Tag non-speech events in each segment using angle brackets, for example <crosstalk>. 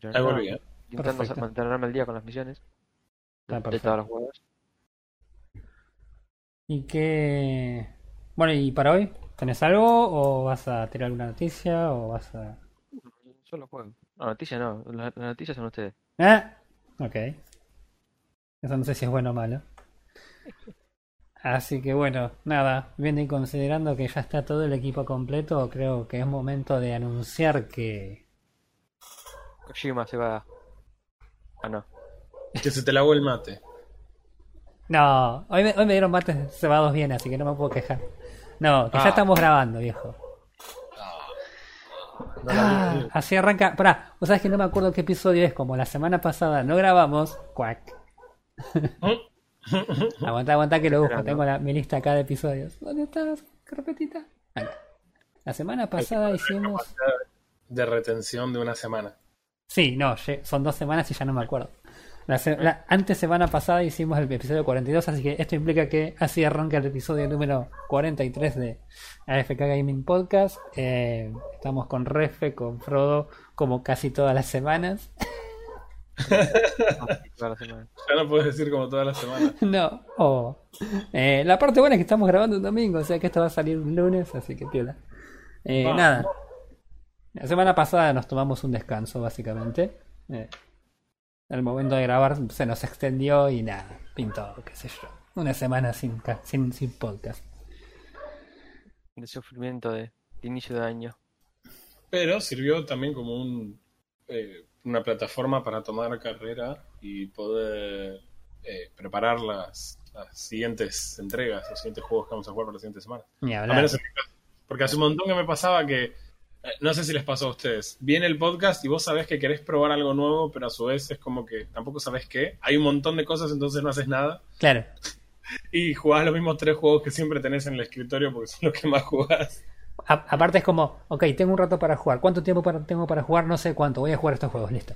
Pero no, volví, ¿eh? intentando Perfecto. mantenerme al día con las misiones. Ah, De, perfecto. todos los juegos. ¿Y qué? Bueno, ¿y para hoy? ¿Tenés algo? ¿O vas a tirar alguna noticia? ¿O vas a.? Solo juego. No, noticias no. Las las noticias son ustedes. Ah, ok. Eso no sé si es bueno o malo. Así que bueno, nada, viendo y considerando que ya está todo el equipo completo, creo que es momento de anunciar que... Kojima se va. Ah, no. Que se te lavó el mate. No, hoy me, hoy me dieron mates cebados bien, así que no me puedo quejar. No, que ya Ah. estamos grabando, viejo. No vi. Ah, así arranca. Pará, vos sabés que no me acuerdo qué episodio es, como la semana pasada no grabamos. Cuac. <laughs> aguanta, aguanta que lo busco. Tengo la, mi lista acá de episodios. ¿Dónde estás, carpetita? Acá. La semana pasada hicimos. De retención de una semana. Sí, no, son dos semanas y ya no me acuerdo. La, la antes semana pasada hicimos el episodio 42, así que esto implica que así arranca el episodio número 43 de AFK Gaming Podcast. Eh, estamos con Refe, con Frodo, como casi todas las semanas. Ya no puedes decir como todas las semanas. <laughs> no, oh. Eh, la parte buena es que estamos grabando un domingo, o sea que esto va a salir un lunes, así que piola. Eh, nada. La semana pasada nos tomamos un descanso, básicamente. Eh, el momento de grabar se nos extendió y nada, pintó, qué sé yo. Una semana sin, sin, sin podcast. De sufrimiento de, de inicio de año. Pero sirvió también como un, eh, una plataforma para tomar carrera y poder eh, preparar las, las siguientes entregas, los siguientes juegos que vamos a jugar para la siguiente semana. Ni A hablar. menos en mi caso. Porque hace un montón que me pasaba que, no sé si les pasó a ustedes, viene el podcast y vos sabés que querés probar algo nuevo, pero a su vez es como que tampoco sabés qué. Hay un montón de cosas, entonces no haces nada. Claro. <laughs> Y jugás los mismos tres juegos que siempre tenés en el escritorio porque son los que más jugás. A- aparte es como, ok, tengo un rato para jugar. ¿Cuánto tiempo para- tengo para jugar? No sé cuánto. Voy a jugar estos juegos, listo.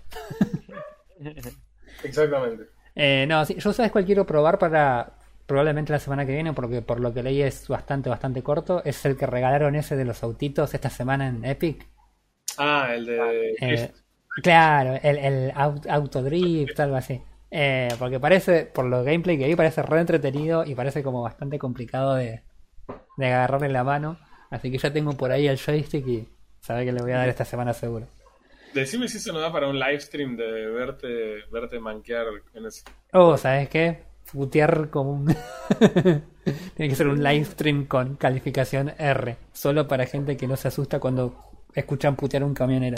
<laughs> Exactamente. Eh, no, sí, yo sabes cuál quiero probar para probablemente la semana que viene, porque por lo que leí es bastante, bastante corto. Es el que regalaron ese de los autitos esta semana en Epic. Ah, el de... Eh, claro, el, el aut- autodrift, algo así. Eh, porque parece, por los gameplay que vi, parece re entretenido y parece como bastante complicado de, de agarrarle la mano. Así que ya tengo por ahí el joystick y sabe que le voy a dar esta semana seguro. Decime si eso no da para un live stream de verte, verte manquear en ese. Oh, ¿sabes qué? Putear como un... <laughs> Tiene que ser un live stream con calificación R. Solo para gente que no se asusta cuando escuchan putear un camionero.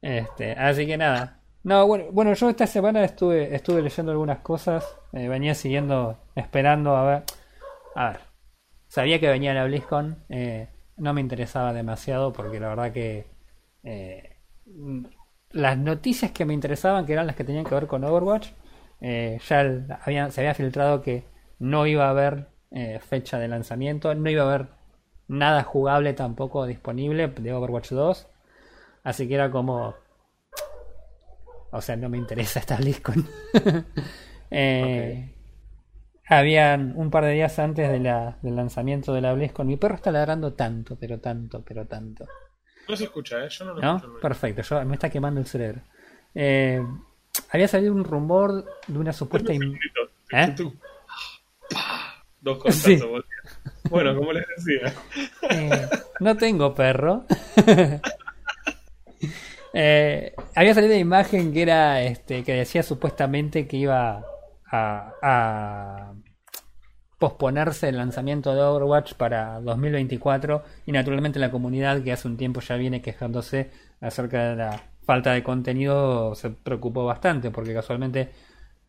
Este, así que nada. No, bueno, bueno, yo esta semana estuve, estuve leyendo algunas cosas. eh, venía siguiendo, esperando a ver. A ver. Sabía que venía la BlizzCon. eh, no me interesaba demasiado porque la verdad que eh, las noticias que me interesaban, que eran las que tenían que ver con Overwatch, eh, ya el- había- se había filtrado que no iba a haber eh, fecha de lanzamiento, no iba a haber nada jugable tampoco disponible de Overwatch 2. Así que era como... O sea, no me interesa <laughs> esta BlizzCon. <laughs> Eh, Habían un par de días antes de la- del lanzamiento de la BlizzCon. Mi perro está ladrando tanto, pero tanto, pero tanto. No se escucha, ¿eh? Yo no lo ¿No? escucho. Perfecto, yo, me está quemando el cerebro. Eh, había salido un rumor de una supuesta... in- ¿Eh? Dos <laughs> cosas. Sí. Bueno, como les decía. Eh, no tengo perro. <laughs> Eh, había salido una imagen que era este que decía supuestamente que iba a, a posponerse el lanzamiento de Overwatch para 2024 y naturalmente la comunidad que hace un tiempo ya viene quejándose acerca de la falta de contenido se preocupó bastante porque casualmente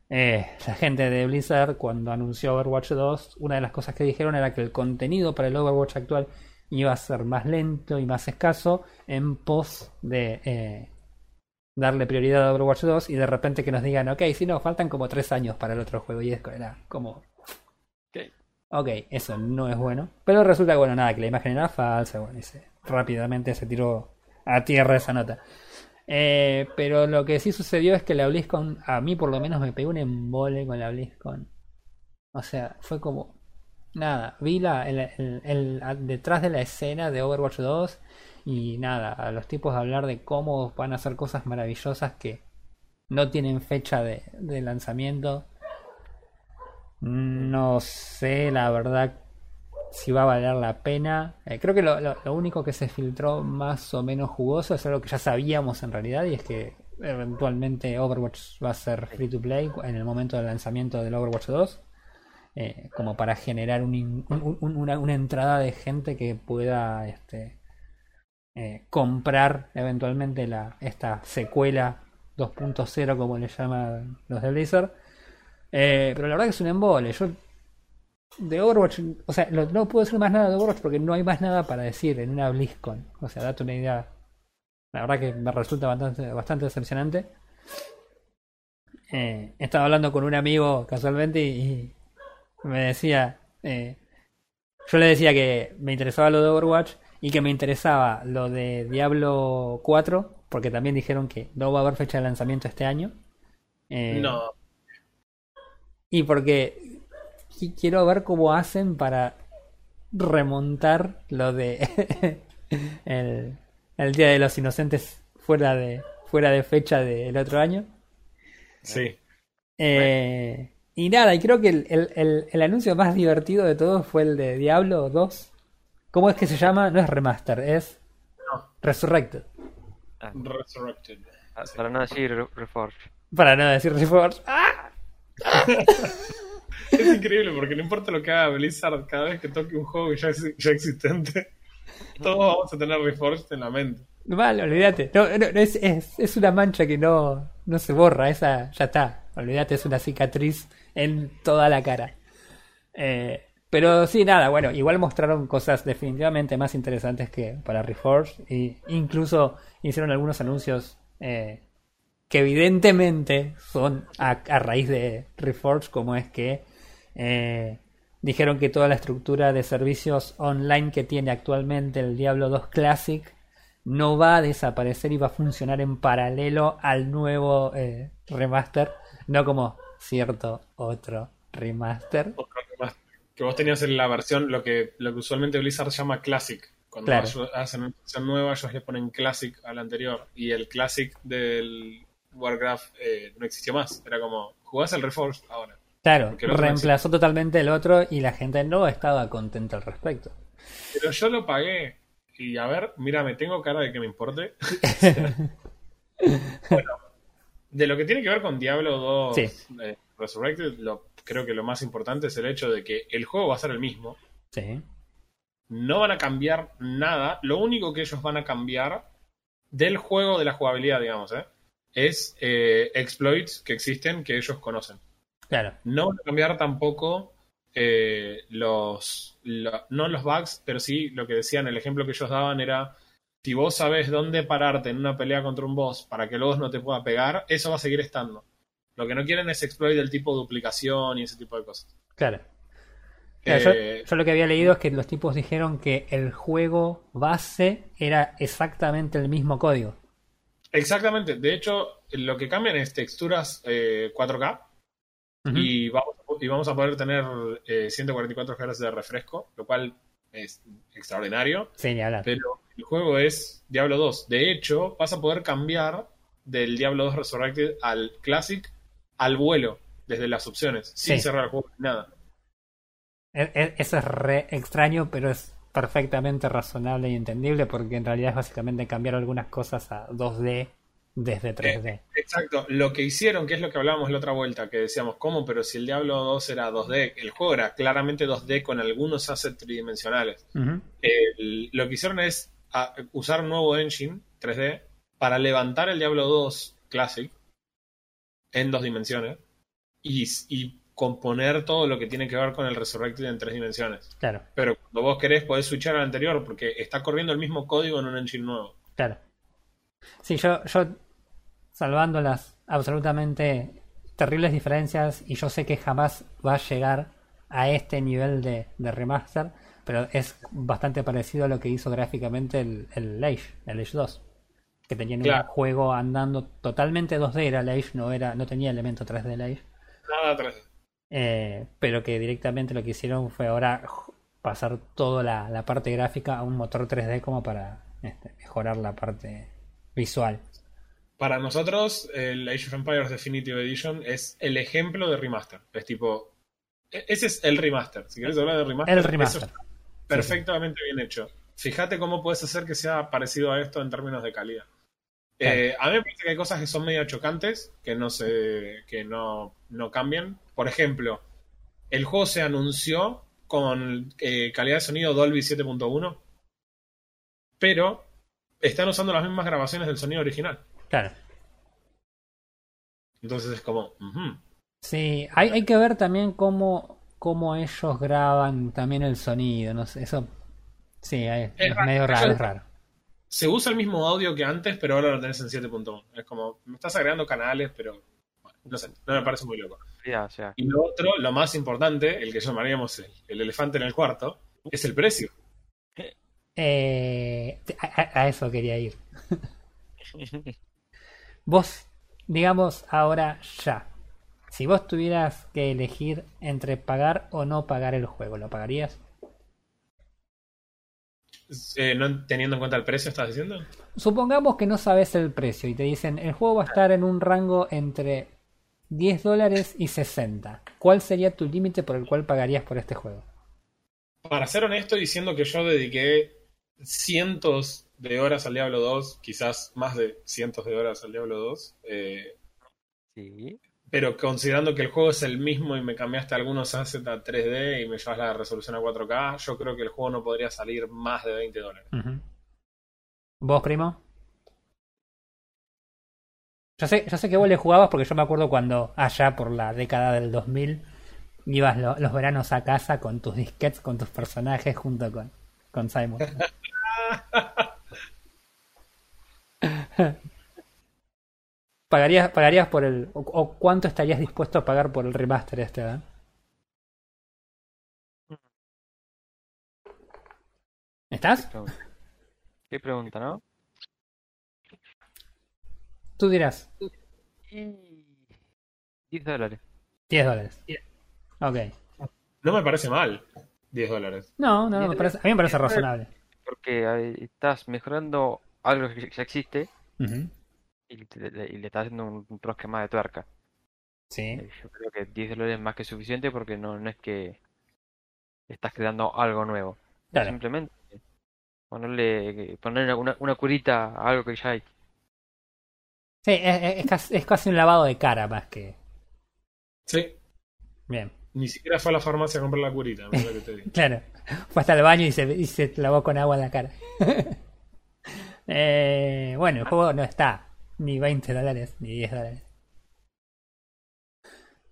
eh, la gente de Blizzard cuando anunció Overwatch 2 una de las cosas que dijeron era que el contenido para el Overwatch actual iba a ser más lento y más escaso en pos de eh, darle prioridad a Overwatch 2 y de repente que nos digan, ok, si no, faltan como tres años para el otro juego y es era como... Ok. Ok, eso no es bueno. Pero resulta, bueno, nada, que la imagen era falsa, bueno, y se- rápidamente se tiró a tierra esa nota. Eh, pero lo que sí sucedió es que la BlizzCon, a mí por lo menos me pegó un embole con la BlizzCon. O sea, fue como... Nada, vi la, detrás de la escena de Overwatch 2 y nada, a los tipos hablar de cómo van a hacer cosas maravillosas que no tienen fecha de lanzamiento. No sé, la verdad, si va a valer la pena. Eh, creo que lo, lo- único que se filtró más o menos jugoso es algo que ya sabíamos en realidad y es que eventualmente Overwatch va a ser free to play en el momento del lanzamiento del Overwatch 2. eh, como para generar un una, una entrada de gente que pueda este, eh, comprar eventualmente la, esta secuela 2.0 como le llaman los de Blizzard. Pero la verdad que es un embole. Yo de Overwatch, o sea, no puedo decir más nada de Overwatch porque no hay más nada para decir en una BlizzCon. O sea, date una idea. La verdad que me resulta bastante, bastante decepcionante. Eh, estaba hablando con un amigo casualmente y, y me decía, eh, yo le decía que me interesaba lo de Overwatch y que me interesaba lo de Diablo 4 porque también dijeron que no va a haber fecha de lanzamiento este año. Eh, No, y porque quiero ver cómo hacen para remontar lo de <laughs> el, el Día de los Inocentes fuera de fuera de fecha del otro año. sí. Eh, y nada, y creo que el, el- el- el anuncio más divertido de todos fue el de Diablo 2. ¿Cómo es que se llama? No es remaster, es No. Resurrected. Ah, Resurrected. ah, para no decir Re- Reforge. Para no decir Reforged. ¡Ah! <laughs> Es increíble porque no importa lo que haga Blizzard, cada vez que toque un juego ya, existente, <laughs> todos vamos a tener Reforged en la mente. Vale, olvídate. No, no, es, es, es una mancha que no, no se borra. Esa ya está. Olvídate, es una cicatriz en toda la cara. Eh, pero sí, nada, bueno, igual mostraron cosas definitivamente más interesantes que para Reforged. Y incluso hicieron algunos anuncios eh, que evidentemente son a, a raíz de Reforged, como es que eh, dijeron que toda la estructura de servicios online que tiene actualmente el Diablo 2 Classic no va a desaparecer y va a funcionar en paralelo al nuevo eh, remaster, no como cierto otro remaster. Otro remaster. Que vos tenías en la versión, lo que, lo que usualmente Blizzard llama Classic. Cuando Claro. ellos hacen una versión nueva, ellos le ponen Classic al anterior. Y el Classic del Warcraft eh, no existió más. Era como, jugás el Reforged ahora. Claro, reemplazó totalmente el otro y la gente no estaba contenta al respecto. Pero yo lo pagué. Y a ver, mira, me tengo cara de que me importe. <laughs> bueno, de lo que tiene que ver con Diablo 2 Sí. eh, Resurrected, lo, creo que lo más importante es el hecho de que el juego va a ser el mismo. Sí, No van a cambiar nada. Lo único que ellos van a cambiar del juego, de la jugabilidad, digamos, ¿eh? es eh, exploits que existen que ellos conocen. Claro, No van a cambiar tampoco eh, los, lo- no los bugs, pero sí lo que decían, el ejemplo que ellos daban era, si vos sabes dónde pararte en una pelea contra un boss para que el boss no te pueda pegar, eso va a seguir estando. Lo que no quieren es exploit del tipo duplicación y ese tipo de cosas. claro. Claro, yo- Eh, yo, lo que había leído es que los tipos dijeron que el juego base era exactamente el mismo código. Exactamente, de hecho, lo que cambian es texturas eh, 4K Y, vamos, y vamos a poder tener eh, 144 Hz de refresco, lo cual es extraordinario. Sí. Pero el juego es Diablo 2. De hecho, vas a poder cambiar del Diablo 2 Resurrected al Classic al vuelo desde las opciones, sin cerrar el juego ni nada. E- e- Eso es re extraño, pero es perfectamente razonable y entendible porque en realidad es básicamente cambiar algunas cosas a 2D desde 3D. Exacto, lo que hicieron, que es lo que hablábamos la otra vuelta, que decíamos, ¿cómo? Pero si el Diablo 2 era 2D, el juego era claramente 2D con algunos assets tridimensionales. Lo que hicieron es a- usar un nuevo engine 3D para levantar el Diablo 2 Classic en dos dimensiones y, y componer todo lo que tiene que ver con el Resurrected en tres dimensiones. Claro, Pero cuando vos querés podés switchar al anterior porque está corriendo el mismo código en un engine nuevo. claro. Sí, yo, yo salvando las absolutamente terribles diferencias y yo sé que jamás va a llegar a este nivel de, de remaster, pero es bastante parecido a lo que hizo gráficamente el, el Age, el Age 2. Que tenían Claro. un juego andando totalmente 2D, era el Age, no, era, no tenía elemento 3D el Age. Nada 3D. Eh, pero que directamente lo que hicieron fue ahora pasar toda la, la parte gráfica a un motor 3D como para este, mejorar la parte visual. Para nosotros, el Age of Empires Definitive Edition es el ejemplo de remaster. Es tipo. e- Ese es el remaster. Si quieres hablar de remaster, El eso remaster. está perfectamente bien hecho. Fíjate cómo puedes hacer que sea parecido a esto en términos de calidad. Eh, a mí me parece que hay cosas que son medio chocantes, que no se, que no, no cambian. Por ejemplo, el juego se anunció con eh, calidad de sonido Dolby 7.1, pero están usando las mismas grabaciones del sonido original. Claro. Entonces es como, ujú. Sí, hay, hay que ver también cómo, cómo ellos graban también el sonido. No sé, eso. Sí, hay- es, raro. medio raro, es raro. se usa el mismo audio que antes, pero ahora lo tenés en 7.1. Es como, me estás agregando canales, pero bueno, no sé, no me parece muy loco. O sea, Y lo otro, lo más importante, el que llamaríamos el, el elefante en el cuarto, es el precio. Eh, a, a- a eso quería ir. <laughs> Vos, digamos ahora ya. Si vos tuvieras que elegir entre pagar o no pagar el juego, ¿lo pagarías? Eh, no teniendo en cuenta el precio, ¿estás diciendo? Supongamos que no sabes el precio y te dicen el juego va a estar en un rango entre 10 dólares y 60. ¿Cuál sería tu límite por el cual pagarías por este juego? Para ser honesto, diciendo que yo dediqué cientos de horas al Diablo 2, quizás más de cientos de horas al Diablo 2, eh, sí. pero considerando que el juego es el mismo y me cambiaste algunos assets a 3D y me llevas la resolución a 4K, yo creo que el juego no podría salir más de 20 dólares. ¿Vos, primo? Yo sé, yo sé que vos le jugabas porque yo me acuerdo cuando allá por la década del 2000 ibas lo- los veranos a casa con tus disquetes, con tus personajes junto con, con Simon. <laughs> <laughs> ¿Pagarías, pagarías por el... O, o cuánto estarías dispuesto a pagar por el remaster este, eh? ¿Estás? Pregunta. ¿Qué pregunta, no? Tú dirás. Y... 10 dólares. 10 dólares. Ok. No me parece mal 10 dólares. No, no, no, me parece, a mí me parece razonable. Porque estás mejorando algo que ya existe Y, le- y le estás haciendo un, un rosque más de tuerca. Sí. Eh, Yo creo que 10 dólares es más que suficiente porque no, no es que estás creando algo nuevo. Claro. Simplemente ponerle ponerle una, una curita a algo que ya hay. Sí, es, es- es casi, es casi un lavado de cara más que. Sí, Bien. ni siquiera fue a la farmacia a comprar la curita, mira lo que te digo. <laughs> Claro. Fue hasta el baño y se, y se lavó con agua en la cara. <laughs> Eh, bueno, el juego no está ni 20 dólares ni 10 dólares.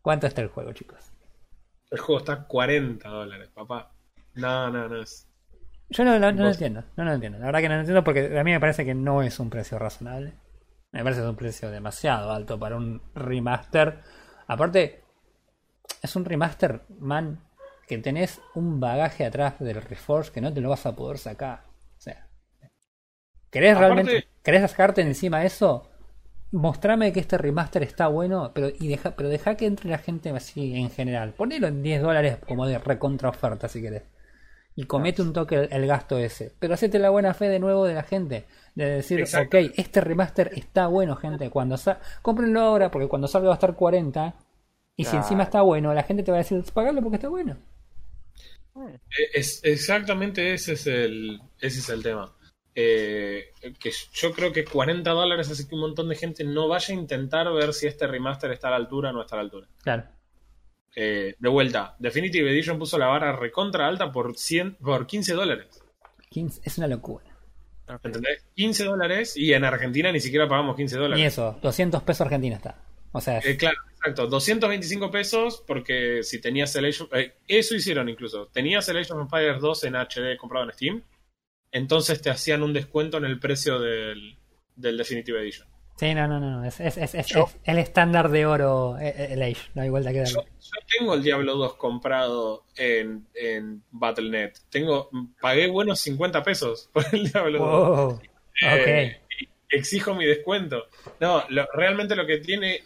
¿Cuánto está el juego, chicos? El juego está a 40 dólares, papá. No, no, no es. Yo no, no- no lo entiendo, no lo entiendo. La verdad que no lo entiendo porque a mí me parece que no es un precio razonable. Me parece que es un precio demasiado alto para un remaster. Aparte, es un remaster, man, que tenés un bagaje atrás del Reforge que no te lo vas a poder sacar. ¿Querés Aparte- realmente, querés sacarte encima eso? Mostrame que este remaster está bueno, pero y deja, pero deja que entre la gente así en general. Ponelo en 10 dólares como de recontra oferta si querés y comete un toque el, el gasto ese. Pero hacete la buena fe de nuevo de la gente. De decir, Exacto. ok, este remaster está bueno, gente. Cuando sa cómprenlo ahora, porque cuando salga va a estar 40. Y si encima está bueno, la gente te va a decir, pagalo porque está bueno. Eh, Es, exactamente ese es el, ese es el tema. Eh, que yo creo que 40 dólares hace que un montón de gente no vaya a intentar ver si este remaster está a la altura o no está a la altura. Claro. Eh, de vuelta, Definitive Edition puso la vara recontra alta por, 100, por 15 dólares. 15 es una locura. ¿Entendés? 15 dólares y en Argentina ni siquiera pagamos 15 Ni dólares. eso, 200 pesos argentinos está. O sea, es- Eh, claro, exacto. 225 pesos porque si tenías el Age of- eh, eso hicieron incluso. Tenías el Age of Empires 2 en HD comprado en Steam. Entonces te hacían un descuento en el precio del, del Definitive Edition. sí, no, no, no. Es, es, es, es- Yo- es el estándar de oro, eh, eh, el Age. No hay vuelta que Yo, darle. yo tengo el Diablo 2 comprado en, en Battle.net. Tengo, pagué buenos 50 pesos <laughs> por el Diablo 2. Wow. Eh, exijo mi descuento. No, lo- realmente lo que tiene.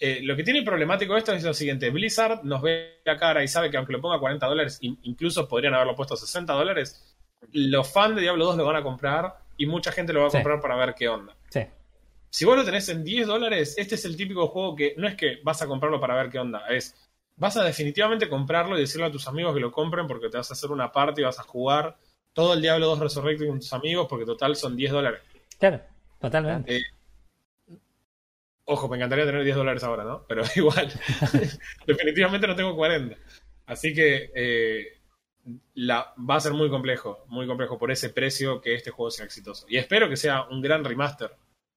eh, lo que tiene problemático esto es lo siguiente: Blizzard nos ve la cara y sabe que aunque lo ponga 40 dólares, in- incluso podrían haberlo puesto a 60 dólares. Los fans de Diablo 2 lo van a comprar y mucha gente lo va a Sí. comprar para ver qué onda. Sí. Si vos lo tenés en 10 dólares, este es el típico juego que no es que vas a comprarlo para ver qué onda, es vas a definitivamente comprarlo y decirle a tus amigos que lo compren porque te vas a hacer una parte y vas a jugar todo el Diablo 2 Resurrected con tus amigos porque total son 10 dólares. Claro, totalmente. Eh, ojo, me encantaría tener 10 dólares ahora, ¿no? Pero <laughs> igual, <laughs> definitivamente no tengo 40. Así que eh, la, va a ser muy complejo, muy complejo por ese precio que este juego sea exitoso. Y espero que sea un gran remaster,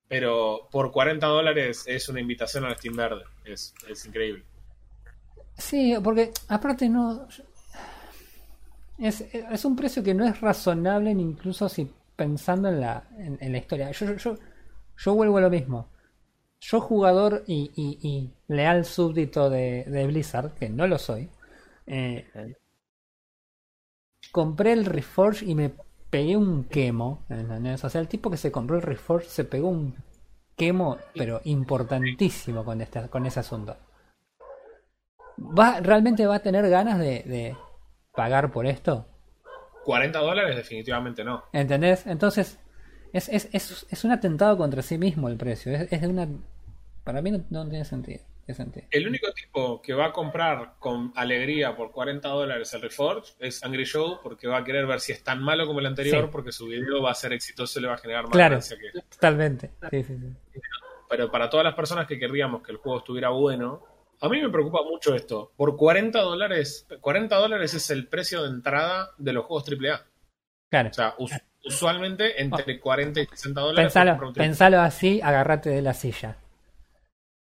pero por 40 dólares es una invitación al Steam Verde. Es, es increíble. Sí, porque aparte no. Es, es un precio que no es razonable ni incluso si pensando en la, en, en la historia. Yo, yo, yo, yo vuelvo a lo mismo. Yo jugador y, y- y leal súbdito de, de Blizzard, que no lo soy, eh. Compré el Reforge y me pegué un quemo. ¿entendés? O sea, el tipo que se compró el Reforge se pegó un quemo, pero importantísimo con, este, con ese asunto. ¿Va, ¿Realmente va a tener ganas de, de pagar por esto? 40 dólares definitivamente no. ¿Entendés? Entonces, es, es, es, es un atentado contra sí mismo el precio. Es, es de una. Para mí no, no tiene sentido. El único tipo que va a comprar con alegría por 40 dólares el Reforge es Angry Joe porque va a querer ver si es tan malo como el anterior Sí. porque su video va a ser exitoso y le va a generar más Claro. que Totalmente. Sí, sí, sí. pero para todas las personas que querríamos que el juego estuviera bueno, a mí me preocupa mucho esto. Por 40 dólares, 40 dólares es el precio de entrada de los juegos AAA. Claro. O sea, us- usualmente entre 40 y 60 dólares. Pensalo, pensalo así, agarrate de la silla.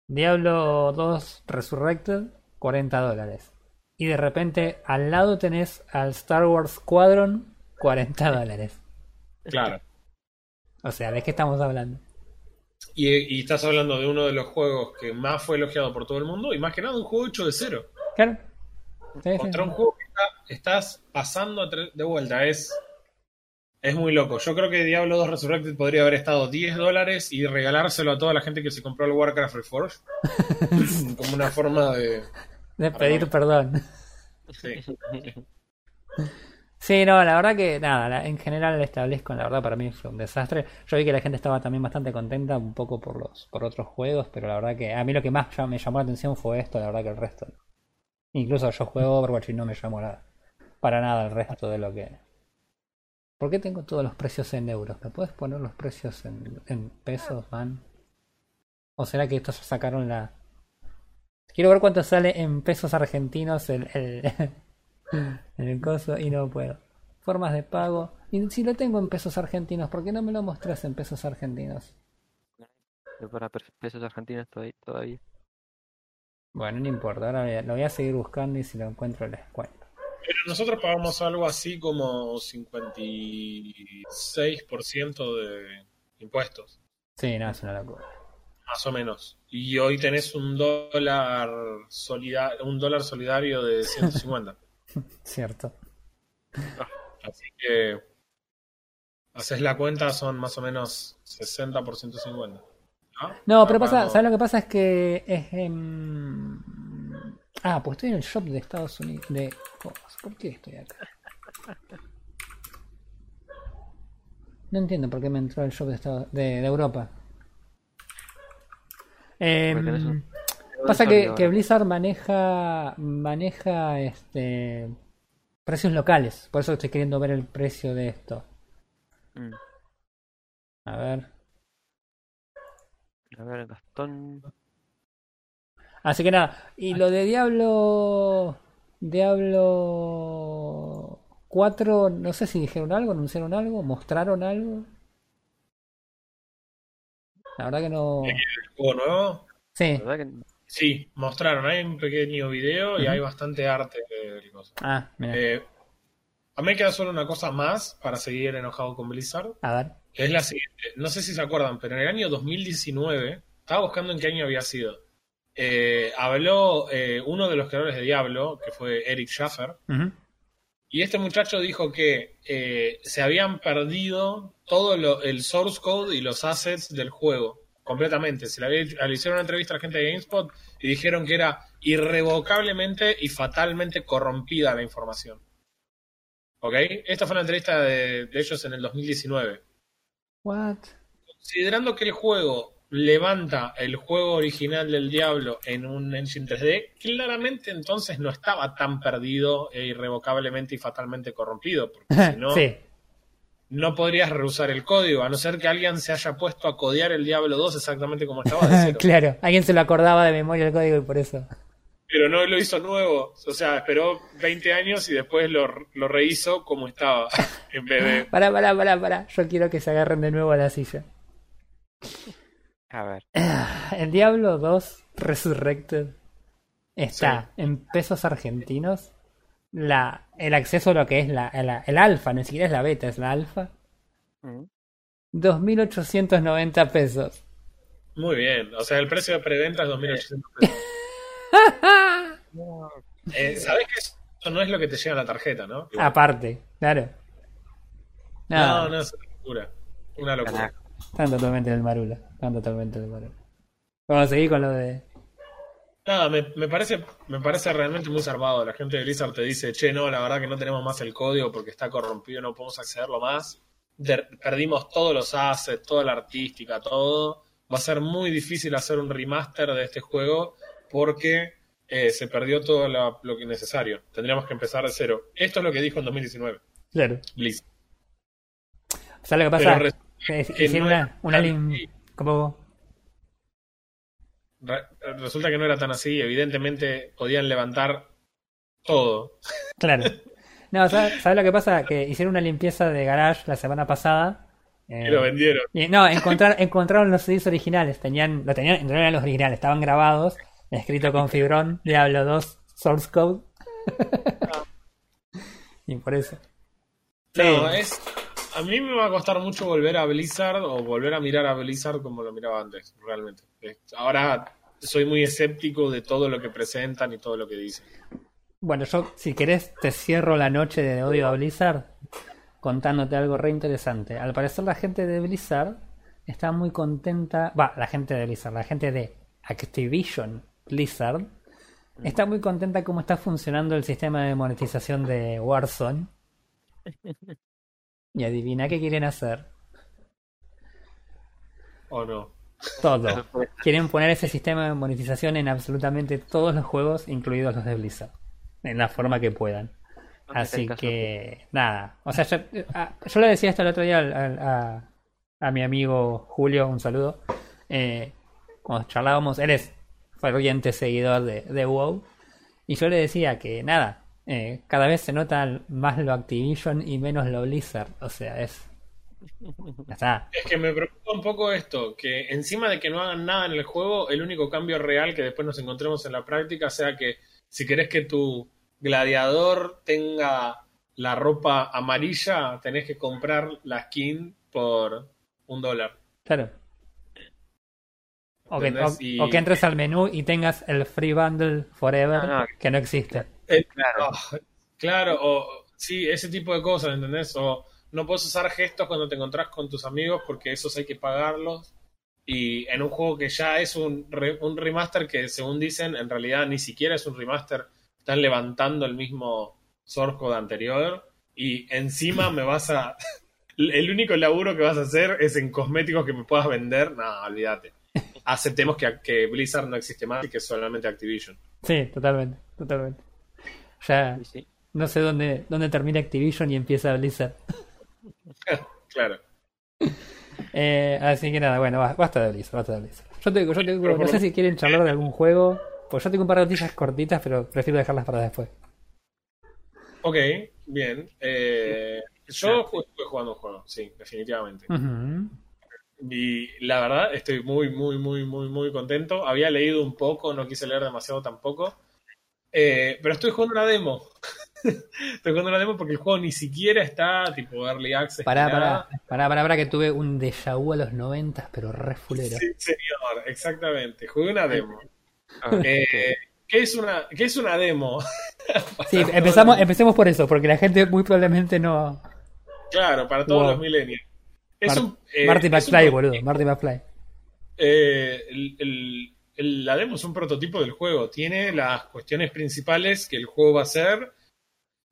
Diablo 2 Resurrected, 40 dólares. Y de repente al lado tenés al Star Wars Squadron, 40 dólares. Claro. O sea, ¿de qué estamos hablando? Y, y estás hablando de uno de los juegos que más fue elogiado por todo el mundo y más que nada un juego hecho de cero. Claro. Sí, sí, Contra sí. un juego que está- estás pasando de vuelta. Es, es muy loco. Yo creo que Diablo 2 Resurrected podría haber estado 10 dólares y regalárselo a toda la gente que se compró el Warcraft Reforged. <laughs> como una forma de... De pedir perdón. sí. Sí, no, la verdad que nada, en general establezco, la verdad para mí fue un desastre. Yo vi que la gente estaba también bastante contenta un poco por los por otros juegos, pero la verdad que a mí lo que más me llamó la atención fue esto, la verdad que el resto. Incluso yo juego Overwatch y no me llamó nada, para nada el resto de lo que... ¿Por qué tengo todos los precios en euros? ¿Me puedes poner los precios en, en pesos, man? ¿O será que estos sacaron la... Quiero ver cuánto sale en pesos argentinos el, el, <laughs> el coso y no puedo. Formas de pago. Y si lo tengo en pesos argentinos, ¿por qué no me lo mostras en pesos argentinos? Yo para pesos argentinos todavía. Bueno, no importa, ahora lo voy a seguir buscando y si lo encuentro les cuento. Pero nosotros pagamos algo así como 56% de impuestos, Sí, no, es una locura. más o menos. Y hoy tenés un dólar, solida- un dólar solidario de 150. <laughs> Cierto. Así que haces la cuenta, son más o menos 60 por 150. ¿no? No, pero pasa, ¿sabes lo que pasa? Es que es en... Ah, pues estoy en el shop de Estados Unidos. De... oh, ¿Por qué estoy acá? No entiendo por qué me entró el shop de, Estados... de, de Europa. Em, un- Pasa que. Blizzard maneja maneja este precios locales, por eso estoy queriendo ver el precio de esto. Mm. A ver. A ver, Gastón. Así que nada, y lo de Diablo Diablo 4, no sé si dijeron algo, anunciaron algo, mostraron algo. La verdad que no. ¿Juego nuevo? Sí. Que Sí, mostraron. Hay un pequeño video y hay bastante arte del coso. Ah, mira. Eh, a mí me queda solo una cosa más para seguir enojado con Blizzard, A ver. que es la siguiente. No sé si se acuerdan, pero en el año 2019, estaba buscando en qué año había sido. Eh, habló eh, uno de los creadores de Diablo, que fue Eric Schaffer, y este muchacho dijo que eh, se habían perdido todo lo- el source code y los assets del juego, completamente. Se le, había hecho- le hicieron una entrevista a la gente de GameSpot y dijeron que era irrevocablemente y fatalmente corrompida la información. ¿Ok? Esta fue una entrevista de, de ellos en el 2019. What? Considerando que el juego levanta el juego original del Diablo en un engine 3D, claramente entonces no estaba tan perdido e irrevocablemente y fatalmente corrompido, porque <laughs> si no, sí, no podrías reusar el código, a no ser que alguien se haya puesto a codear el Diablo 2 exactamente como estaba de cero. <laughs> claro. Alguien se lo acordaba de memoria el código y por eso. Pero no lo hizo nuevo, o sea, esperó 20 años y después lo, lo rehizo como estaba, <laughs> en vez de... Pará, pará, pará, pará. Yo quiero que se agarren de nuevo a la silla. A ver. <sighs> El Diablo 2 Resurrected está en pesos argentinos. La, el acceso a lo que es la, la- el alfa, ni siquiera es la beta, es la alfa. Mm. 2.890 pesos. Muy bien, o sea, el precio de preventa es 2.800 pesos. <laughs> Eh, ¿Sabes que eso no es lo que te llega a la tarjeta, no? Aparte, claro. No, No, no, es una locura. Una locura. Carajo. Están totalmente en el marula. Están totalmente en el marula. Vamos a seguir con lo de. Nada, me, me parece, me parece realmente muy zarpado. La gente de Blizzard te dice, che, no, la verdad que no tenemos más el código porque está corrompido, no podemos accederlo más. De- perdimos todos los assets, toda la artística, todo. Va a ser muy difícil hacer un remaster de este juego porque eh, se perdió todo la- lo que es necesario. Tendríamos que empezar de cero. Esto es lo que dijo en 2019 Claro. Blizzard. ¿Sabes lo que pasa? Hicieron no una, una lim- como re- resulta que no era tan así. Evidentemente podían levantar todo. Claro. No, ¿sabes, sabes lo que pasa? Que hicieron una limpieza de garage la semana pasada. eh, Y lo vendieron. y- no, encontrar, encontraron los CDs originales. Tenían, lo tenían, no eran los originales, estaban grabados, escrito con fibrón, Diablo 2, source code. <laughs> y por eso. No, Sí. es. A mí me va a costar mucho volver a Blizzard o volver a mirar a Blizzard como lo miraba antes, realmente. Ahora soy muy escéptico de todo lo que presentan y todo lo que dicen. Bueno, yo, si querés, te cierro la noche de odio a Blizzard contándote algo re interesante. Al parecer, la gente de Blizzard está muy contenta. Va, la gente de Blizzard, la gente de Activision Blizzard está muy contenta cómo está funcionando el sistema de monetización de Warzone. <laughs> Y adivina qué quieren hacer. ¿O no? Todo. <laughs> Quieren poner ese sistema de monetización en absolutamente todos los juegos, incluidos los de Blizzard. En la forma que puedan. ¿Dónde está el Así que, nada. O sea, yo, a- yo le decía esto el otro día a, a mi amigo Julio, un saludo. Eh, cuando charlábamos, él es ferviente seguidor de, de WoW. Y yo le decía que, nada, eh, cada vez se nota más lo Activision y menos lo Blizzard. O sea, es. Está. Es que me preocupa un poco esto, que encima de que no hagan nada en el juego, el único cambio real que después nos encontremos en la práctica sea que si querés que tu gladiador tenga la ropa amarilla, tenés que comprar la skin por un dólar. Claro. O que, o- ¿Entendés? Y- o que entres al menú y tengas el free bundle forever No, no. que no existe. Eh, Claro. ah, claro, o sí, ese tipo de cosas, ¿entendés? O no puedes usar gestos cuando te encontrás con tus amigos porque esos hay que pagarlos. Y en un juego que ya es un, re- un remaster que, según dicen, en realidad ni siquiera es un remaster, están levantando el mismo source code anterior. Y encima me vas a. <laughs> El único laburo que vas a hacer es en cosméticos que me puedas vender. No, olvídate. <laughs> Aceptemos que, que Blizzard no existe más y que es solamente Activision. Sí, totalmente, totalmente. Ya Sí, sí. no sé dónde, dónde termina Activision y empieza Blizzard. <laughs> claro. Eh, así que nada, bueno, ba- basta de Blizzard, basta de Blizzard. Yo tengo, yo tengo, no sé si quieren charlar de algún juego. Pues yo tengo un par de noticias cortitas, pero prefiero dejarlas para después. Ok, bien. Eh, yo estuve jugando un juego, sí, definitivamente. Y la verdad, estoy muy, muy, muy, muy, muy contento. Había leído un poco, no quise leer demasiado tampoco. Eh, pero estoy jugando una demo. <laughs> estoy jugando una demo porque el juego ni siquiera está tipo early access. Pará, pará, pará, pará, pará, que tuve un déjà vu a los 90, pero re fulero. Sí, señor, exactamente. Jugué una demo. Ah, Eh, ¿qué, es una, ¿Qué es una demo? <laughs> Sí, empezamos, empecemos por eso, porque la gente muy probablemente no. Claro, para todos Wow. los millennials. Es Mar- un, eh, Marty es un McFly, boludo, Marty McFly. Eh, el- el- el- la demo es un prototipo del juego. Tiene las cuestiones principales que el juego va a hacer,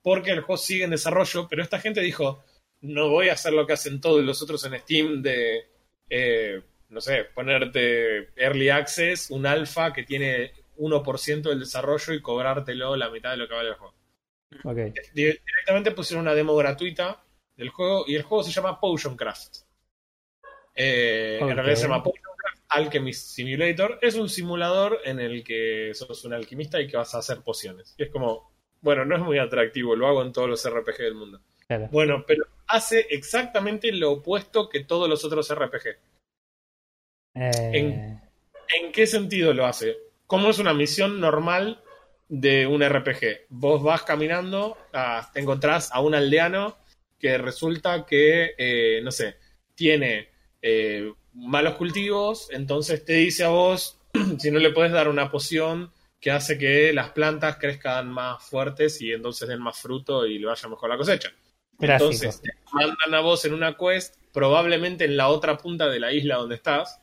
porque el juego sigue en desarrollo, pero esta gente dijo, no voy a hacer lo que hacen todos los otros en Steam de, eh, no sé, ponerte early access, un alfa que tiene 1% del desarrollo y cobrártelo la mitad de lo que vale el juego. Directamente pusieron una demo gratuita del juego y el juego se llama Potion Craft. Eh. En realidad se llama Potion Alchemist Simulator. Es un simulador en el que sos un alquimista y que vas a hacer pociones. Y es como, bueno, no es muy atractivo, lo hago en todos los RPG del mundo. Claro. Bueno, pero hace exactamente lo opuesto que todos los otros RPG. Eh, ¿En qué sentido lo hace? ¿Cómo es una misión normal de un RPG? Vos vas caminando, ah, te encontrás a un aldeano que resulta que, eh, no sé, tiene eh, malos cultivos, entonces te dice a vos <clears throat> si no le puedes dar una poción que hace que las plantas crezcan más fuertes y entonces den más fruto y le vaya mejor la cosecha. Gráfico. Entonces te mandan a vos en una quest, probablemente en la otra punta de la isla donde estás,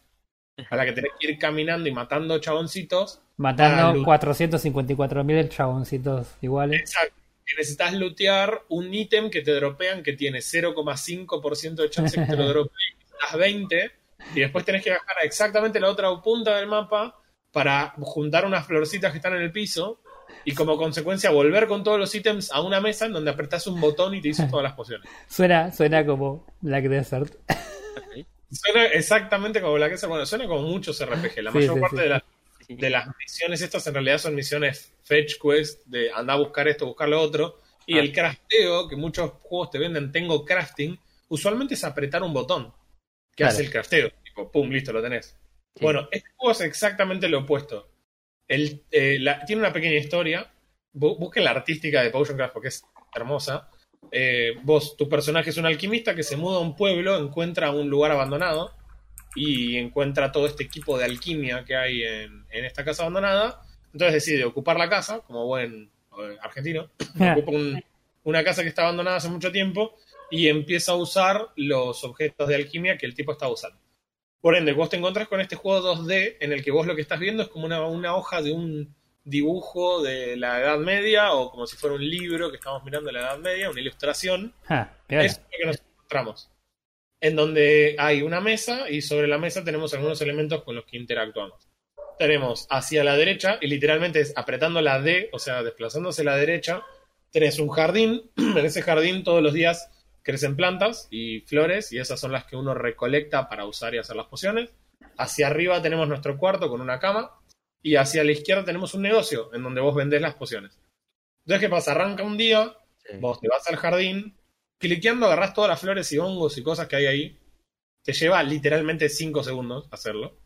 a la que tenés que ir caminando y matando chaboncitos. Matando lu- 454.000 chaboncitos iguales. Exacto. Que necesitas lootear un ítem que te dropean que tiene 0,5% de chance que te lo <laughs> dropeen. Necesitas 20 y después tenés que bajar a exactamente la otra punta del mapa para juntar unas florcitas que están en el piso y como consecuencia volver con todos los ítems a una mesa en donde apretás un botón y te dices todas las pociones. <laughs> Suena, suena como Black Desert. Suena exactamente como la que bueno, suena como muchos RPG. La Sí, mayor sí, parte sí. de las Sí. de las misiones estas en realidad son misiones fetch quest de andar a buscar esto, buscar lo otro. Y Ah. el crafteo, que muchos juegos te venden, tengo crafting, usualmente es apretar un botón que Claro. hace el crafteo. Tipo, pum, listo, lo tenés. Sí. Bueno, este juego es exactamente lo opuesto. El, eh, la- tiene una pequeña historia. Bu- busquen la artística de Potion Craft porque es hermosa. Eh, vos, tu personaje es un alquimista que se muda a un pueblo, encuentra un lugar abandonado y encuentra todo este equipo de alquimia que hay en, en esta casa abandonada. Entonces decide ocupar la casa, como buen eh, argentino. <laughs> Ocupa un- una casa que está abandonada hace mucho tiempo y empieza a usar los objetos de alquimia que el tipo está usando. Por ende, vos te encontrás con este juego 2D en el que vos lo que estás viendo es como una, una hoja de un dibujo de la Edad Media o como si fuera un libro que estamos mirando de la Edad Media, una ilustración Ah, es lo que nos encontramos. En donde hay una mesa y sobre la mesa tenemos algunos elementos con los que interactuamos. Tenemos hacia la derecha, y literalmente es apretando la D, o sea, desplazándose a la derecha, tenés un jardín. <clears throat> En ese jardín todos los días crecen plantas y flores, y esas son las que uno recolecta para usar y hacer las pociones. Hacia arriba tenemos nuestro cuarto con una cama, y hacia la izquierda tenemos un negocio en donde vos vendés las pociones. Entonces, ¿qué pasa? Arranca un día, Sí. Vos te vas al jardín, cliqueando agarrás todas las flores y hongos y cosas que hay ahí. Te lleva literalmente 5 segundos hacerlo.